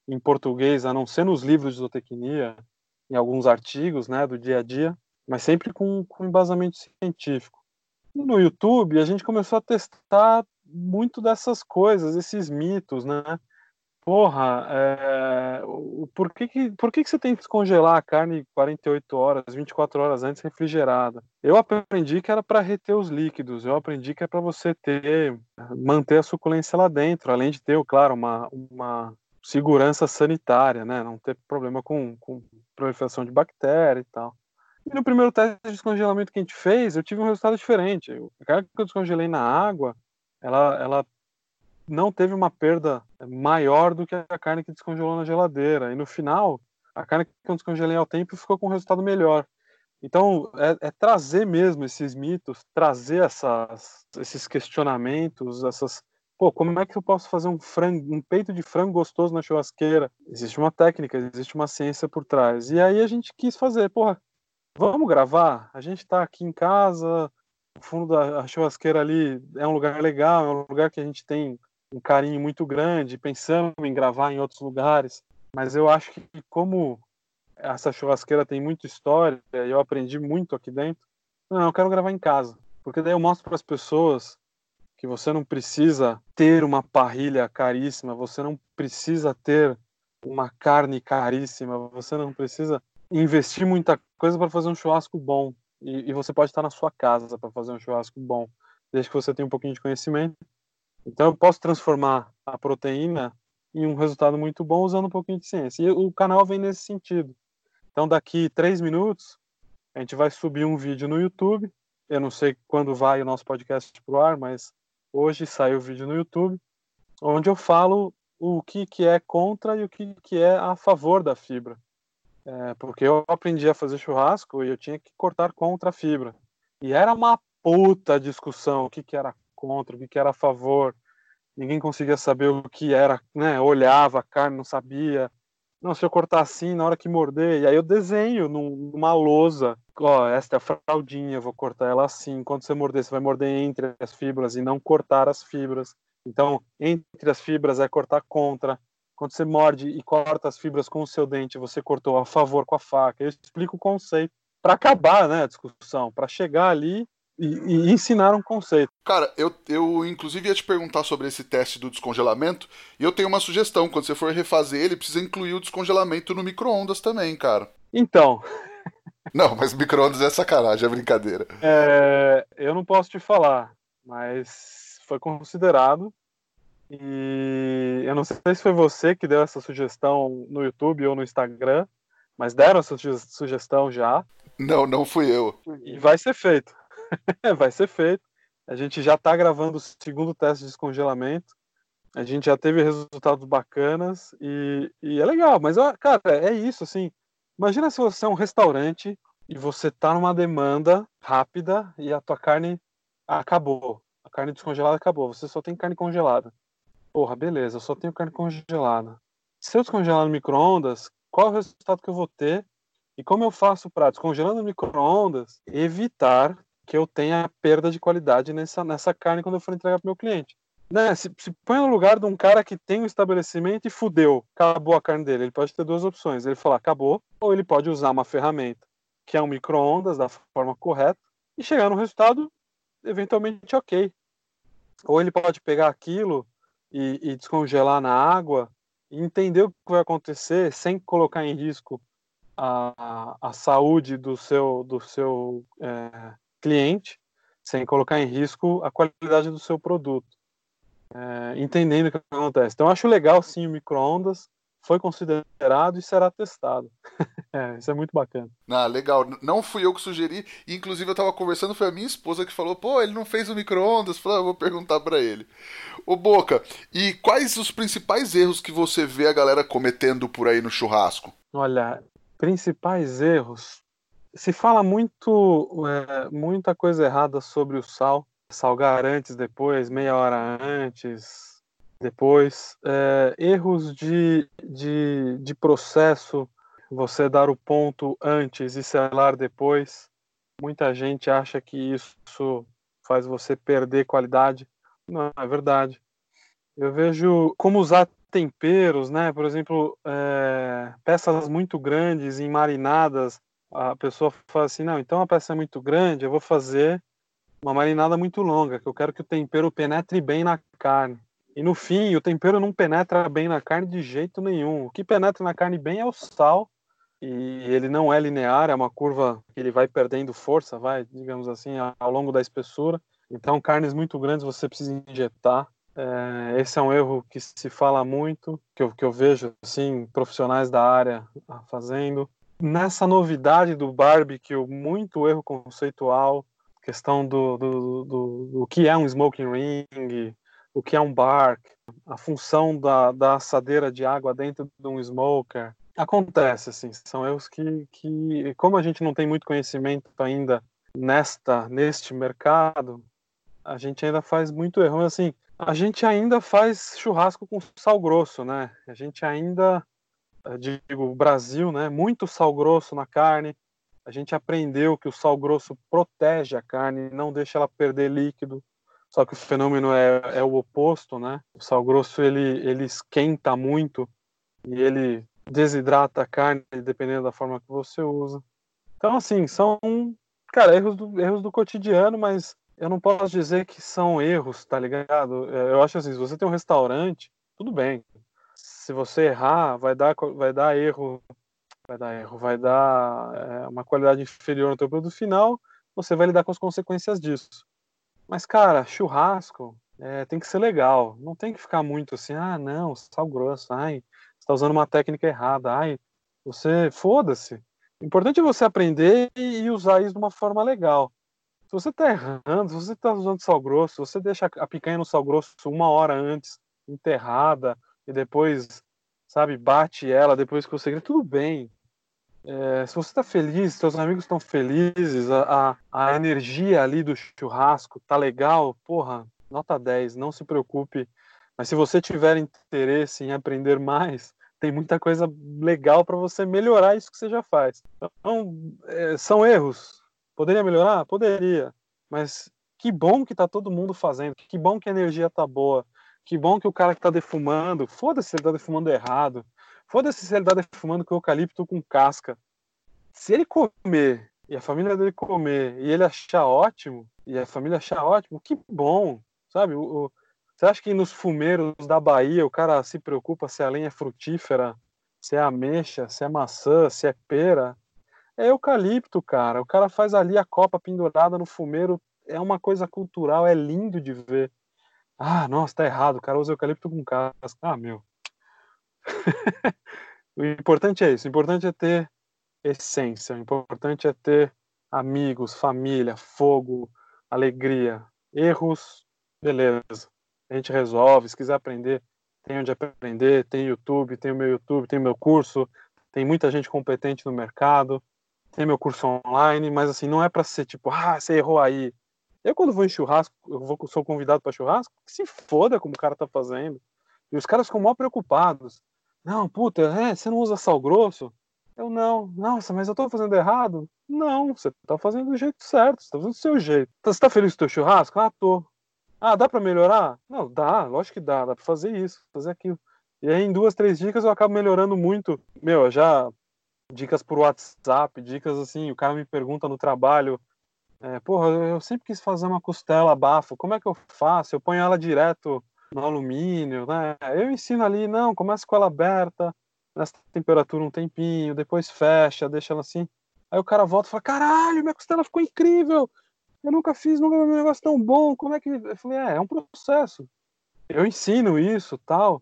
em português, a não ser nos livros de zootecnia, em alguns artigos, né, do dia a dia, mas sempre com, com embasamento científico. No YouTube a gente começou a testar muito dessas coisas, esses mitos, né? Porra, é... por, que, que, por que, que você tem que descongelar a carne 48 horas, 24 horas antes refrigerada? Eu aprendi que era para reter os líquidos, eu aprendi que é para você ter, manter a suculência lá dentro, além de ter, claro, uma, uma segurança sanitária, né? Não ter problema com, com proliferação de bactéria e tal. E no primeiro teste de descongelamento que a gente fez, eu tive um resultado diferente. A carne que eu descongelei na água, ela, ela não teve uma perda maior do que a carne que descongelou na geladeira. E no final, a carne que eu descongelei ao tempo ficou com um resultado melhor. Então, é, é trazer mesmo esses mitos, trazer essas, esses questionamentos, essas. Pô, como é que eu posso fazer um frango, um peito de frango gostoso na churrasqueira? Existe uma técnica, existe uma ciência por trás. E aí a gente quis fazer, porra, vamos gravar? A gente está aqui em casa, o fundo da churrasqueira ali é um lugar legal, é um lugar que a gente tem um carinho muito grande, pensando em gravar em outros lugares, mas eu acho que como essa churrasqueira tem muita história eu aprendi muito aqui dentro, não, eu quero gravar em casa, porque daí eu mostro para as pessoas que você não precisa ter uma parrilha caríssima, você não precisa ter uma carne caríssima, você não precisa investir muita coisa para fazer um churrasco bom. E, e, você pode estar na sua casa para fazer um churrasco bom, desde que você tenha um pouquinho de conhecimento então eu posso transformar a proteína em um resultado muito bom usando um pouquinho de ciência. E o canal vem nesse sentido. Então daqui três minutos a gente vai subir um vídeo no YouTube. Eu não sei quando vai o nosso podcast pro ar, mas hoje saiu o vídeo no YouTube, onde eu falo o que, que é contra e o que, que é a favor da fibra. É, porque eu aprendi a fazer churrasco e eu tinha que cortar contra a fibra. E era uma puta discussão o que, que era contra, o que era a favor. Ninguém conseguia saber o que era, né? Olhava a carne, não sabia. Não, se eu cortar assim, na hora que morder, e aí eu desenho numa lousa, ó, esta é a fraldinha, vou cortar ela assim. Quando você morder, você vai morder entre as fibras e não cortar as fibras. Então, entre as fibras é cortar contra. Quando você morde e corta as fibras com o seu dente, você cortou a favor com a faca. Eu explico o conceito para acabar, né, a discussão, para chegar ali e, e ensinar um conceito. Cara, eu, eu inclusive ia te perguntar sobre esse teste do descongelamento, e eu tenho uma sugestão. Quando você for refazer ele, precisa incluir o descongelamento no micro-ondas também, cara. Então. Não, mas micro-ondas é sacanagem, é brincadeira. É, eu não posso te falar, mas foi considerado. E eu não sei se foi você que deu essa sugestão no YouTube ou no Instagram, mas deram essa sugestão já. Não, não fui eu. E vai ser feito. vai ser feito. A gente já está gravando o segundo teste de descongelamento. A gente já teve resultados bacanas e, e é legal. Mas, cara, é isso, assim. Imagina se você é um restaurante e você tá numa demanda rápida e a tua carne acabou. A carne descongelada acabou. Você só tem carne congelada. Porra, beleza, eu só tenho carne congelada. Se eu descongelar no micro-ondas, qual é o resultado que eu vou ter? E como eu faço para, descongelando no micro-ondas, evitar que eu tenha perda de qualidade nessa, nessa carne quando eu for entregar para meu cliente. Né? Se, se põe no lugar de um cara que tem um estabelecimento e fudeu, acabou a carne dele. Ele pode ter duas opções: ele falar acabou, ou ele pode usar uma ferramenta que é um micro-ondas da forma correta e chegar no resultado eventualmente ok. Ou ele pode pegar aquilo e, e descongelar na água e entender o que vai acontecer sem colocar em risco a, a, saúde do seu, do seu é, cliente, sem colocar em risco a qualidade do seu produto, é, entendendo o que acontece. Então, eu acho legal sim o micro-ondas, foi considerado e será testado. é, isso é muito bacana. Ah, legal. Não fui eu que sugeri, inclusive eu tava conversando, foi a minha esposa que falou, pô, ele não fez o micro-ondas, falei, ah, vou perguntar para ele. Ô Boca, e quais os principais erros que você vê a galera cometendo por aí no churrasco? Olha, principais erros. Se fala muito, é, muita coisa errada sobre o sal. Salgar antes, depois, meia hora antes, depois. É, erros de, de, de processo, você dar o ponto antes e selar depois. Muita gente acha que isso faz você perder qualidade. Não, é verdade. Eu vejo como usar temperos, né? Por exemplo, é, peças muito grandes e marinadas. A pessoa fala assim, não, então a peça é muito grande, eu vou fazer uma marinada muito longa, que eu quero que o tempero penetre bem na carne. E no fim, o tempero não penetra bem na carne de jeito nenhum. O que penetra na carne bem é o sal, e ele não é linear, é uma curva que ele vai perdendo força, vai, digamos assim, ao longo da espessura. Então, carnes muito grandes você precisa injetar. É, esse é um erro que se fala muito, que eu, que eu vejo assim profissionais da área fazendo. Nessa novidade do barbecue, muito erro conceitual, questão do, do, do, do que é um smoking ring, o que é um bark, a função da, da assadeira de água dentro de um smoker. Acontece, assim, são erros que, que, como a gente não tem muito conhecimento ainda nesta, neste mercado, a gente ainda faz muito erro. Mas, assim, a gente ainda faz churrasco com sal grosso, né? A gente ainda, digo, o Brasil, né? Muito sal grosso na carne. A gente aprendeu que o sal grosso protege a carne, não deixa ela perder líquido. Só que o fenômeno é, é o oposto, né? O sal grosso ele, ele esquenta muito e ele desidrata a carne dependendo da forma que você usa. Então, assim, são, cara, erros do, erros do cotidiano, mas eu não posso dizer que são erros, tá ligado? É, eu acho assim, se você tem um restaurante, tudo bem. Se você errar, vai dar, vai dar erro, vai dar erro, vai dar é, uma qualidade inferior no teu produto final, você vai lidar com as consequências disso. Mas, cara, churrasco é, tem que ser legal. Não tem que ficar muito assim, ah, não, sal grosso, ai, você tá usando uma técnica errada, ai, você, foda-se. O importante é você aprender e usar isso de uma forma legal. Se você está errando, se você está usando sal grosso, você deixa a picanha no sal grosso uma hora antes, enterrada, e depois, sabe, bate ela depois que você. Tudo bem. É, se você está feliz, seus amigos estão felizes, a, a, a, energia ali do churrasco tá legal, porra, nota 10, não se preocupe. Mas se você tiver interesse em aprender mais, tem muita coisa legal para você melhorar isso que você já faz. Então, é, são erros, Poderia melhorar? Poderia. Mas que bom que tá todo mundo fazendo. Que bom que a energia tá boa. Que bom que o cara que tá defumando, foda-se se ele tá defumando errado. Foda-se se ele tá defumando com eucalipto com casca. Se ele comer e a família dele comer e ele achar ótimo, e a família achar ótimo, que bom, sabe? O, o, você acha que nos fumeiros da Bahia o cara se preocupa se a lenha é frutífera, se é ameixa, se é maçã, se é pera? É eucalipto, cara. O cara faz ali a copa pendurada no fumeiro. É uma coisa cultural, é lindo de ver. Ah, nossa, tá errado. O cara usa eucalipto com casca. Ah, meu. o importante é isso. O importante é ter essência. O importante é ter amigos, família, fogo, alegria. Erros, beleza. A gente resolve. Se quiser aprender, tem onde aprender. Tem YouTube, tem o meu YouTube, tem o meu curso. Tem muita gente competente no mercado tem meu curso online, mas assim, não é para ser tipo, ah, você errou aí. Eu quando vou em churrasco, eu vou, sou convidado para churrasco, se foda como o cara tá fazendo. E os caras ficam mal preocupados. Não, puta, é, você não usa sal grosso? Eu não. Nossa, mas eu tô fazendo errado? Não, você tá fazendo do jeito certo, você tá fazendo do seu jeito. Você tá feliz com o teu churrasco? Ah, tô. Ah, dá para melhorar? Não, dá, lógico que dá, dá para fazer isso, fazer aquilo. E aí, em duas, três dicas, eu acabo melhorando muito. Meu, eu já dicas por WhatsApp, dicas assim, o cara me pergunta no trabalho, é, porra, eu sempre quis fazer uma costela bafo, como é que eu faço? Eu ponho ela direto no alumínio, né? Eu ensino ali, não, começa com ela aberta, nessa temperatura um tempinho, depois fecha, deixa ela assim. Aí o cara volta e fala, caralho, minha costela ficou incrível, eu nunca fiz, nunca vi um negócio tão bom, como é que... Eu falei, é, é um processo. Eu ensino isso, tal,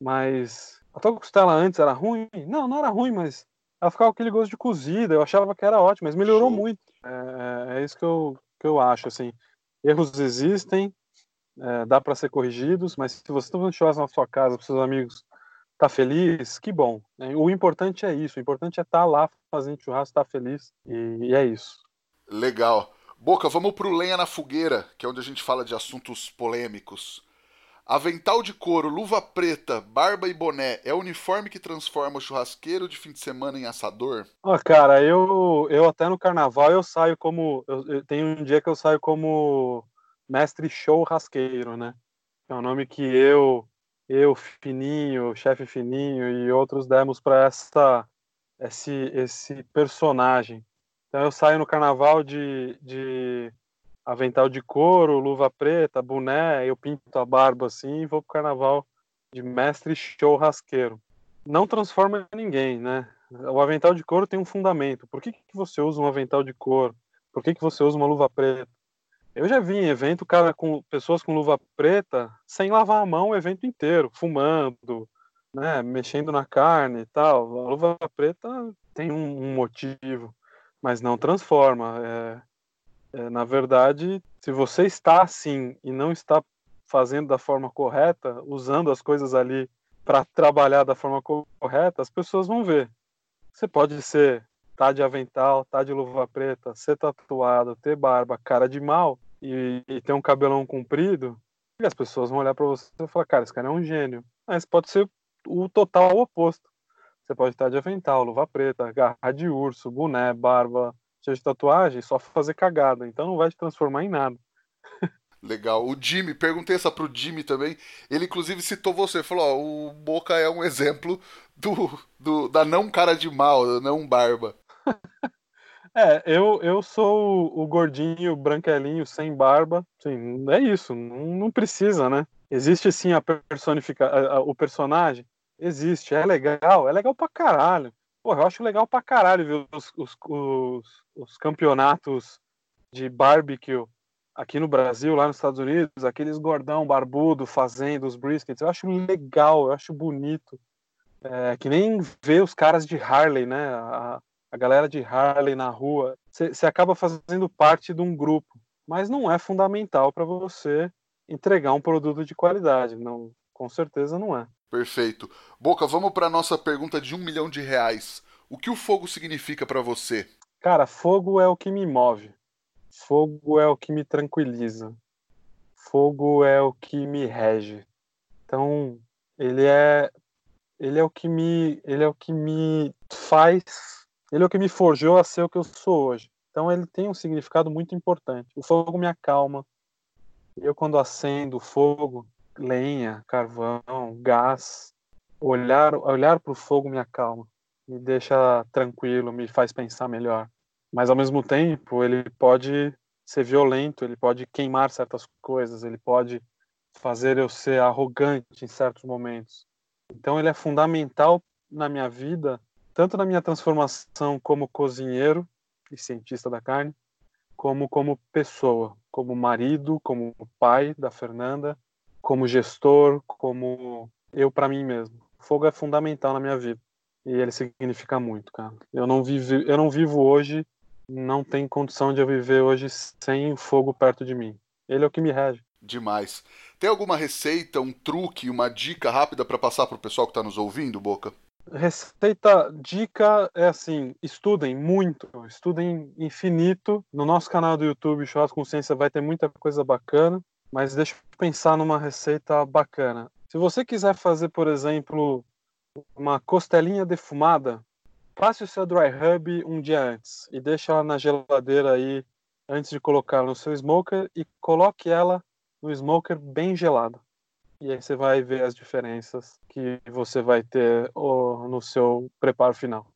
mas a tua costela antes era ruim? Não, não era ruim, mas ela ficava com aquele gosto de cozida. Eu achava que era ótimo, mas melhorou Show. muito. É, é, isso que eu, que eu acho, assim. Erros existem, é, dá para ser corrigidos, mas se você está fazendo churrasco na sua casa, para seus amigos, tá feliz, que bom. Né? O importante é isso, o importante é estar tá lá fazendo churrasco, estar tá feliz, e, e é isso. Legal. Boca, vamos pro Lenha na Fogueira, que é onde a gente fala de assuntos polêmicos. Avental de couro, luva preta, barba e boné é o uniforme que transforma o churrasqueiro de fim de semana em assador? Oh, cara, eu, eu até no carnaval eu saio como. Eu, eu, tem um dia que eu saio como mestre churrasqueiro, né? É um nome que eu, eu, Fininho, chefe Fininho e outros demos para essa esse, esse personagem. Então eu saio no carnaval de, de avental de couro, luva preta, boné, eu pinto a barba assim e vou pro carnaval de mestre churrasqueiro. Não transforma ninguém, né? O avental de couro tem um fundamento. Por que, que você usa um avental de couro? Por que, que você usa uma luva preta? Eu já vi em evento, cara, com pessoas com luva preta sem lavar a mão o evento inteiro, fumando, né, mexendo na carne e tal. A luva preta tem um, um motivo, mas não transforma. É, é, na verdade, se você está assim e não está fazendo da forma correta, usando as coisas ali para trabalhar da forma correta, as pessoas vão ver. Você pode ser tá de avental, tá de luva preta, ser tatuado, ter barba, cara de mal e, e ter um cabelão comprido, e as pessoas vão olhar para você e falar, cara, esse cara é um gênio. Mas pode ser o total oposto. Você pode estar de avental, luva preta, garra de urso, boné, barba, cheio de tatuagem, só fazer cagada. Então não vai te transformar em nada. Legal. O Jimmy, perguntei essa pro Jimmy também. Ele inclusive citou você, falou: ó, o Boca é um exemplo do, do da não cara de mal, da não barba. é, eu, eu sou o, gordinho, branquelinho, sem barba. Sim, é isso. Não, não precisa, né? Existe sim a personificação, o personagem. Existe, é legal, é legal pra caralho. Pô, eu acho legal pra caralho ver os, os, os, os campeonatos de barbecue aqui no Brasil, lá nos Estados Unidos, aqueles gordão barbudo fazendo os briskets. Eu acho legal, eu acho bonito. É, que nem ver os caras de Harley, né? A, a galera de Harley na rua. Você acaba fazendo parte de um grupo, mas não é fundamental para você entregar um produto de qualidade. Não, com certeza não é. Perfeito. Boca, vamos para nossa pergunta de um milhão de reais. O que o fogo significa para você? Cara, fogo é o que me move. Fogo é o que me tranquiliza. Fogo é o que me rege. Então, ele é ele é o que me ele é o que me faz, ele é o que me forjou a ser o que eu sou hoje. Então ele tem um significado muito importante. O fogo me acalma. Eu quando acendo o fogo, lenha, carvão, gás, olhar olhar para o fogo me acalma, me deixa tranquilo, me faz pensar melhor. Mas ao mesmo tempo, ele pode ser violento, ele pode queimar certas coisas, ele pode fazer eu ser arrogante em certos momentos. Então ele é fundamental na minha vida, tanto na minha transformação como cozinheiro e cientista da carne, como como pessoa, como marido, como pai da Fernanda, como gestor, como eu para mim mesmo. O fogo é fundamental na minha vida e ele significa muito, cara. Eu não vivo, eu não vivo hoje, não tem condição de eu viver hoje sem fogo perto de mim. Ele é o que me rege. Demais. Tem alguma receita, um truque, uma dica rápida para passar para o pessoal que está nos ouvindo, Boca? Receita, dica é assim: estudem muito, estudem infinito. No nosso canal do YouTube, Churrasco Consciência, vai ter muita coisa bacana. Mas deixa eu pensar numa receita bacana. Se você quiser fazer, por exemplo, uma costelinha defumada, passe o seu dry rub um dia antes e deixe ela na geladeira aí antes de colocar no seu smoker e coloque ela no smoker bem gelado. E aí você vai ver as diferenças que você vai ter no seu preparo final.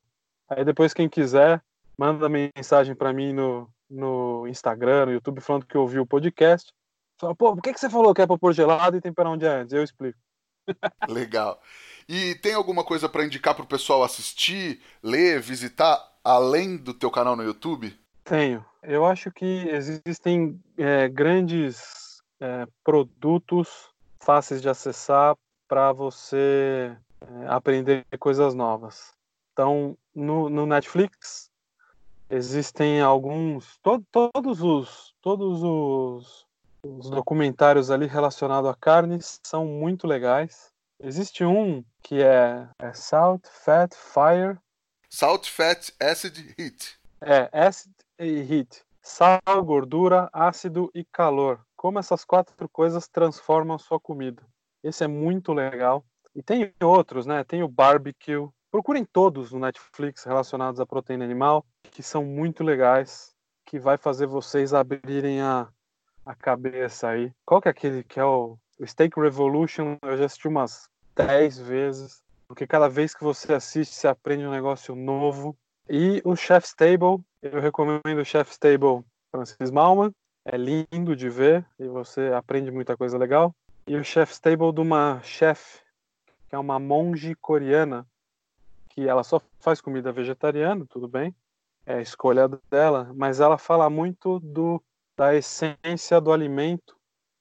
Aí depois quem quiser, manda mensagem para mim no, no Instagram, no YouTube, falando que ouviu o podcast Fala, pô, por que, que você falou que é pra pôr gelado e temperar um dia antes? Eu explico. Legal. E tem alguma coisa para indicar pro pessoal assistir, ler, visitar, além do teu canal no YouTube? Tenho. Eu acho que existem é, grandes é, produtos fáceis de acessar para você é, aprender coisas novas. Então, no, no Netflix existem alguns, to, todos os, todos os, os documentários ali relacionados a carnes são muito legais. Existe um que é, é Salt, Fat, Fire. Salt, Fat, Acid, Heat. É, Acid e Heat. Sal, gordura, ácido e calor. Como essas quatro coisas transformam a sua comida. Esse é muito legal. E tem outros, né? Tem o barbecue. Procurem todos no Netflix relacionados à proteína animal, que são muito legais, que vai fazer vocês abrirem a, a cabeça aí. Qual que é aquele que é o, Steak Revolution? Eu já assisti umas 10 vezes, porque cada vez que você assiste, você aprende um negócio novo. E o Chef's Table, eu recomendo o Chef's Table Francis Malman, é lindo de ver e você aprende muita coisa legal. E o Chef's Table de uma chefe, que é uma monge coreana, que ela só faz comida vegetariana, tudo bem, é a escolha dela, mas ela fala muito do, da essência do alimento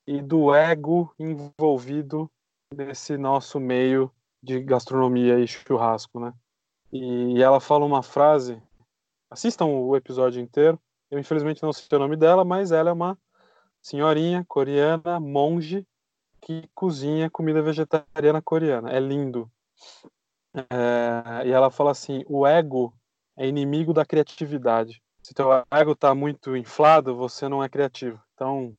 e do ego envolvido nesse nosso meio de gastronomia e churrasco, né? E ela fala uma frase. Assistam o episódio inteiro. Eu infelizmente não sei o nome dela, mas ela é uma senhorinha coreana, monge, que cozinha comida vegetariana coreana. É lindo. É, e ela fala assim: o ego é inimigo da criatividade. Se teu ego está muito inflado, você não é criativo. Então,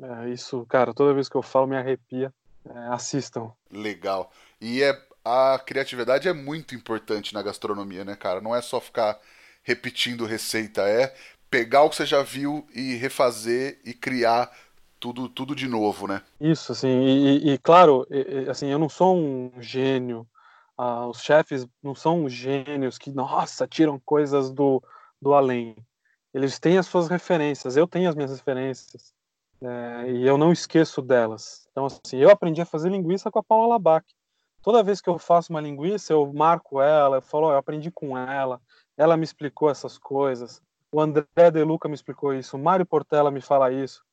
é, isso, cara, toda vez que eu falo me arrepia. É, assistam. Legal. E é a criatividade é muito importante na gastronomia, né, cara? Não é só ficar repetindo receita, é pegar o que você já viu e refazer e criar tudo, tudo de novo, né? Isso, assim, e, e claro, assim, eu não sou um gênio, ah, os chefes não são gênios que, nossa, tiram coisas do, do além. Eles têm as suas referências, eu tenho as minhas referências, é, e eu não esqueço delas. Então, assim, eu aprendi a fazer linguiça com a Paula Labac toda vez que eu faço uma linguiça, eu marco ela, eu falo, oh, eu aprendi com ela, ela me explicou essas coisas, o André De Luca me explicou isso, o Mário Portela me fala isso,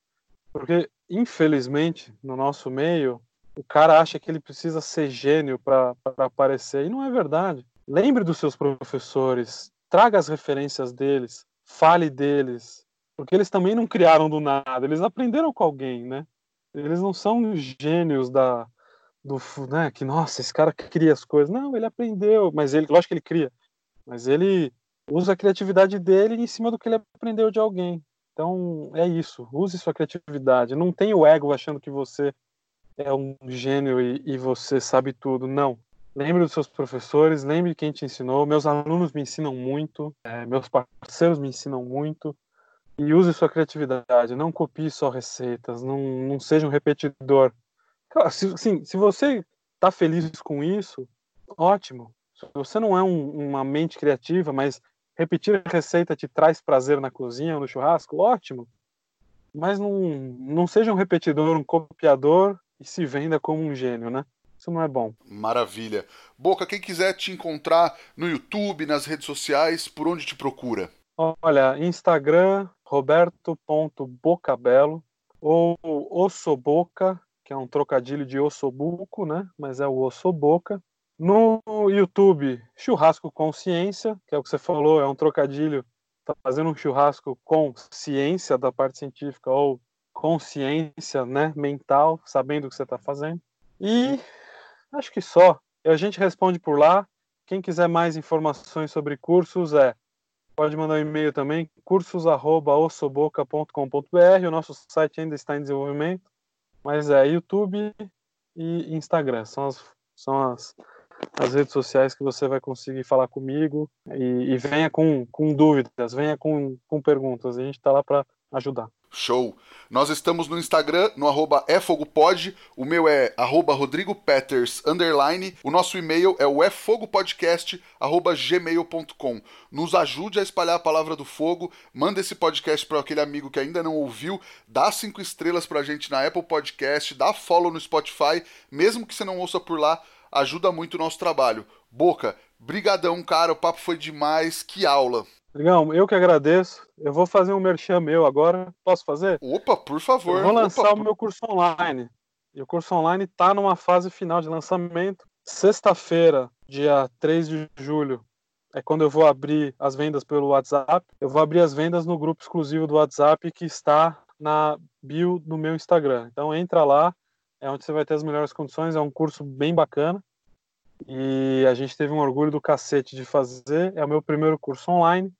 porque infelizmente no nosso meio o cara acha que ele precisa ser gênio para aparecer e não é verdade. Lembre dos seus professores, traga as referências deles, fale deles, porque eles também não criaram do nada, eles aprenderam com alguém, né? Eles não são gênios da, do né, que nossa, esse cara cria as coisas. Não, ele aprendeu, mas ele, lógico que ele cria, mas ele usa a criatividade dele em cima do que ele aprendeu de alguém. Então, é isso, use sua criatividade. Não tem o ego achando que você é um gênio e, e você sabe tudo. Não. Lembre dos seus professores, lembre quem te ensinou. Meus alunos me ensinam muito, é, meus parceiros me ensinam muito. E use sua criatividade. Não copie só receitas, não, não seja um repetidor se, assim, se você está feliz com isso, ótimo. Se você não é um, uma mente criativa, mas repetir a receita te traz prazer na cozinha ou no churrasco, ótimo. Mas não, não seja um repetidor, um copiador e se venda como um gênio, né? Isso não é bom. Maravilha. Boca, quem quiser te encontrar no YouTube, nas redes sociais, por onde te procura? Olha, Instagram, roberto.bocabelo ou ossoboca que é um trocadilho de ossobuco, né? Mas é o ossoboca. No YouTube, churrasco consciência, que é o que você falou, é um trocadilho, tá fazendo um churrasco com ciência da parte científica ou consciência, né, mental, sabendo o que você está fazendo. E acho que só. A gente responde por lá. Quem quiser mais informações sobre cursos é pode mandar um e-mail também, cursos@ossoboca.com.br. O nosso site ainda está em desenvolvimento. Mas é YouTube e Instagram. São as, são as, as redes sociais que você vai conseguir falar comigo. E, e venha com, com dúvidas, venha com, com perguntas. A gente está lá para ajudar. Show! Nós estamos no Instagram, no arroba efogopod, o meu é arroba rodrigopeters, underline, o nosso e-mail é o efogopodcast, arroba gmail.com. Nos ajude a espalhar a palavra do fogo, manda esse podcast para aquele amigo que ainda não ouviu, dá cinco estrelas pra gente na Apple Podcast, dá follow no Spotify, mesmo que você não ouça por lá, ajuda muito o nosso trabalho. Boca, brigadão, cara, o papo foi demais, que aula! Legal, eu que agradeço. Eu vou fazer um merchan meu agora. Posso fazer? Opa, por favor. Eu vou lançar Opa. o meu curso online. E o curso online está numa fase final de lançamento. Sexta-feira, dia 3 de julho, é quando eu vou abrir as vendas pelo WhatsApp. Eu vou abrir as vendas no grupo exclusivo do WhatsApp que está na bio do meu Instagram. Então entra lá, é onde você vai ter as melhores condições, é um curso bem bacana. E a gente teve um orgulho do cacete de fazer. É o meu primeiro curso online.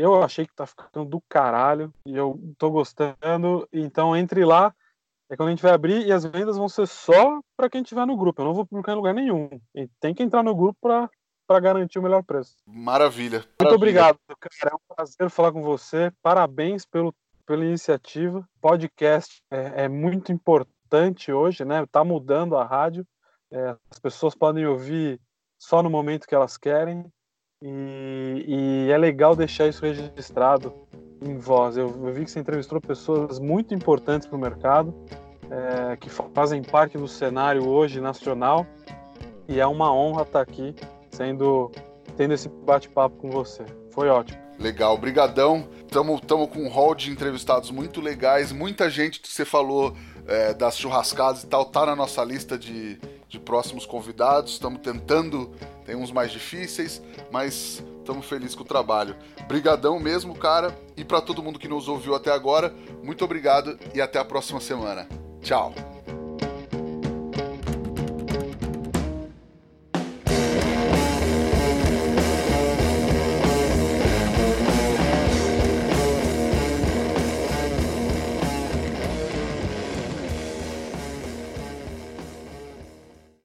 Eu achei que tá ficando do caralho e eu tô gostando. Então entre lá, é quando a gente vai abrir e as vendas vão ser só para quem tiver no grupo. Eu não vou publicar em lugar nenhum. E tem que entrar no grupo para garantir o melhor preço. Maravilha. Muito Maravilha. obrigado, cara. É um prazer falar com você. Parabéns pelo, pela iniciativa. Podcast é, é muito importante hoje, né? Tá mudando a rádio. É, as pessoas podem ouvir só no momento que elas querem. E, e é legal deixar isso registrado em voz. Eu, eu vi que você entrevistou pessoas muito importantes para o mercado, é, que fazem parte do cenário hoje nacional. E é uma honra estar aqui, sendo tendo esse bate-papo com você. Foi ótimo. Legal, brigadão. Estamos com um hall de entrevistados muito legais. Muita gente que você falou é, das churrascadas e tal tá na nossa lista de, de próximos convidados. Estamos tentando, tem uns mais difíceis, mas estamos felizes com o trabalho. Brigadão mesmo, cara. E para todo mundo que nos ouviu até agora, muito obrigado e até a próxima semana. Tchau.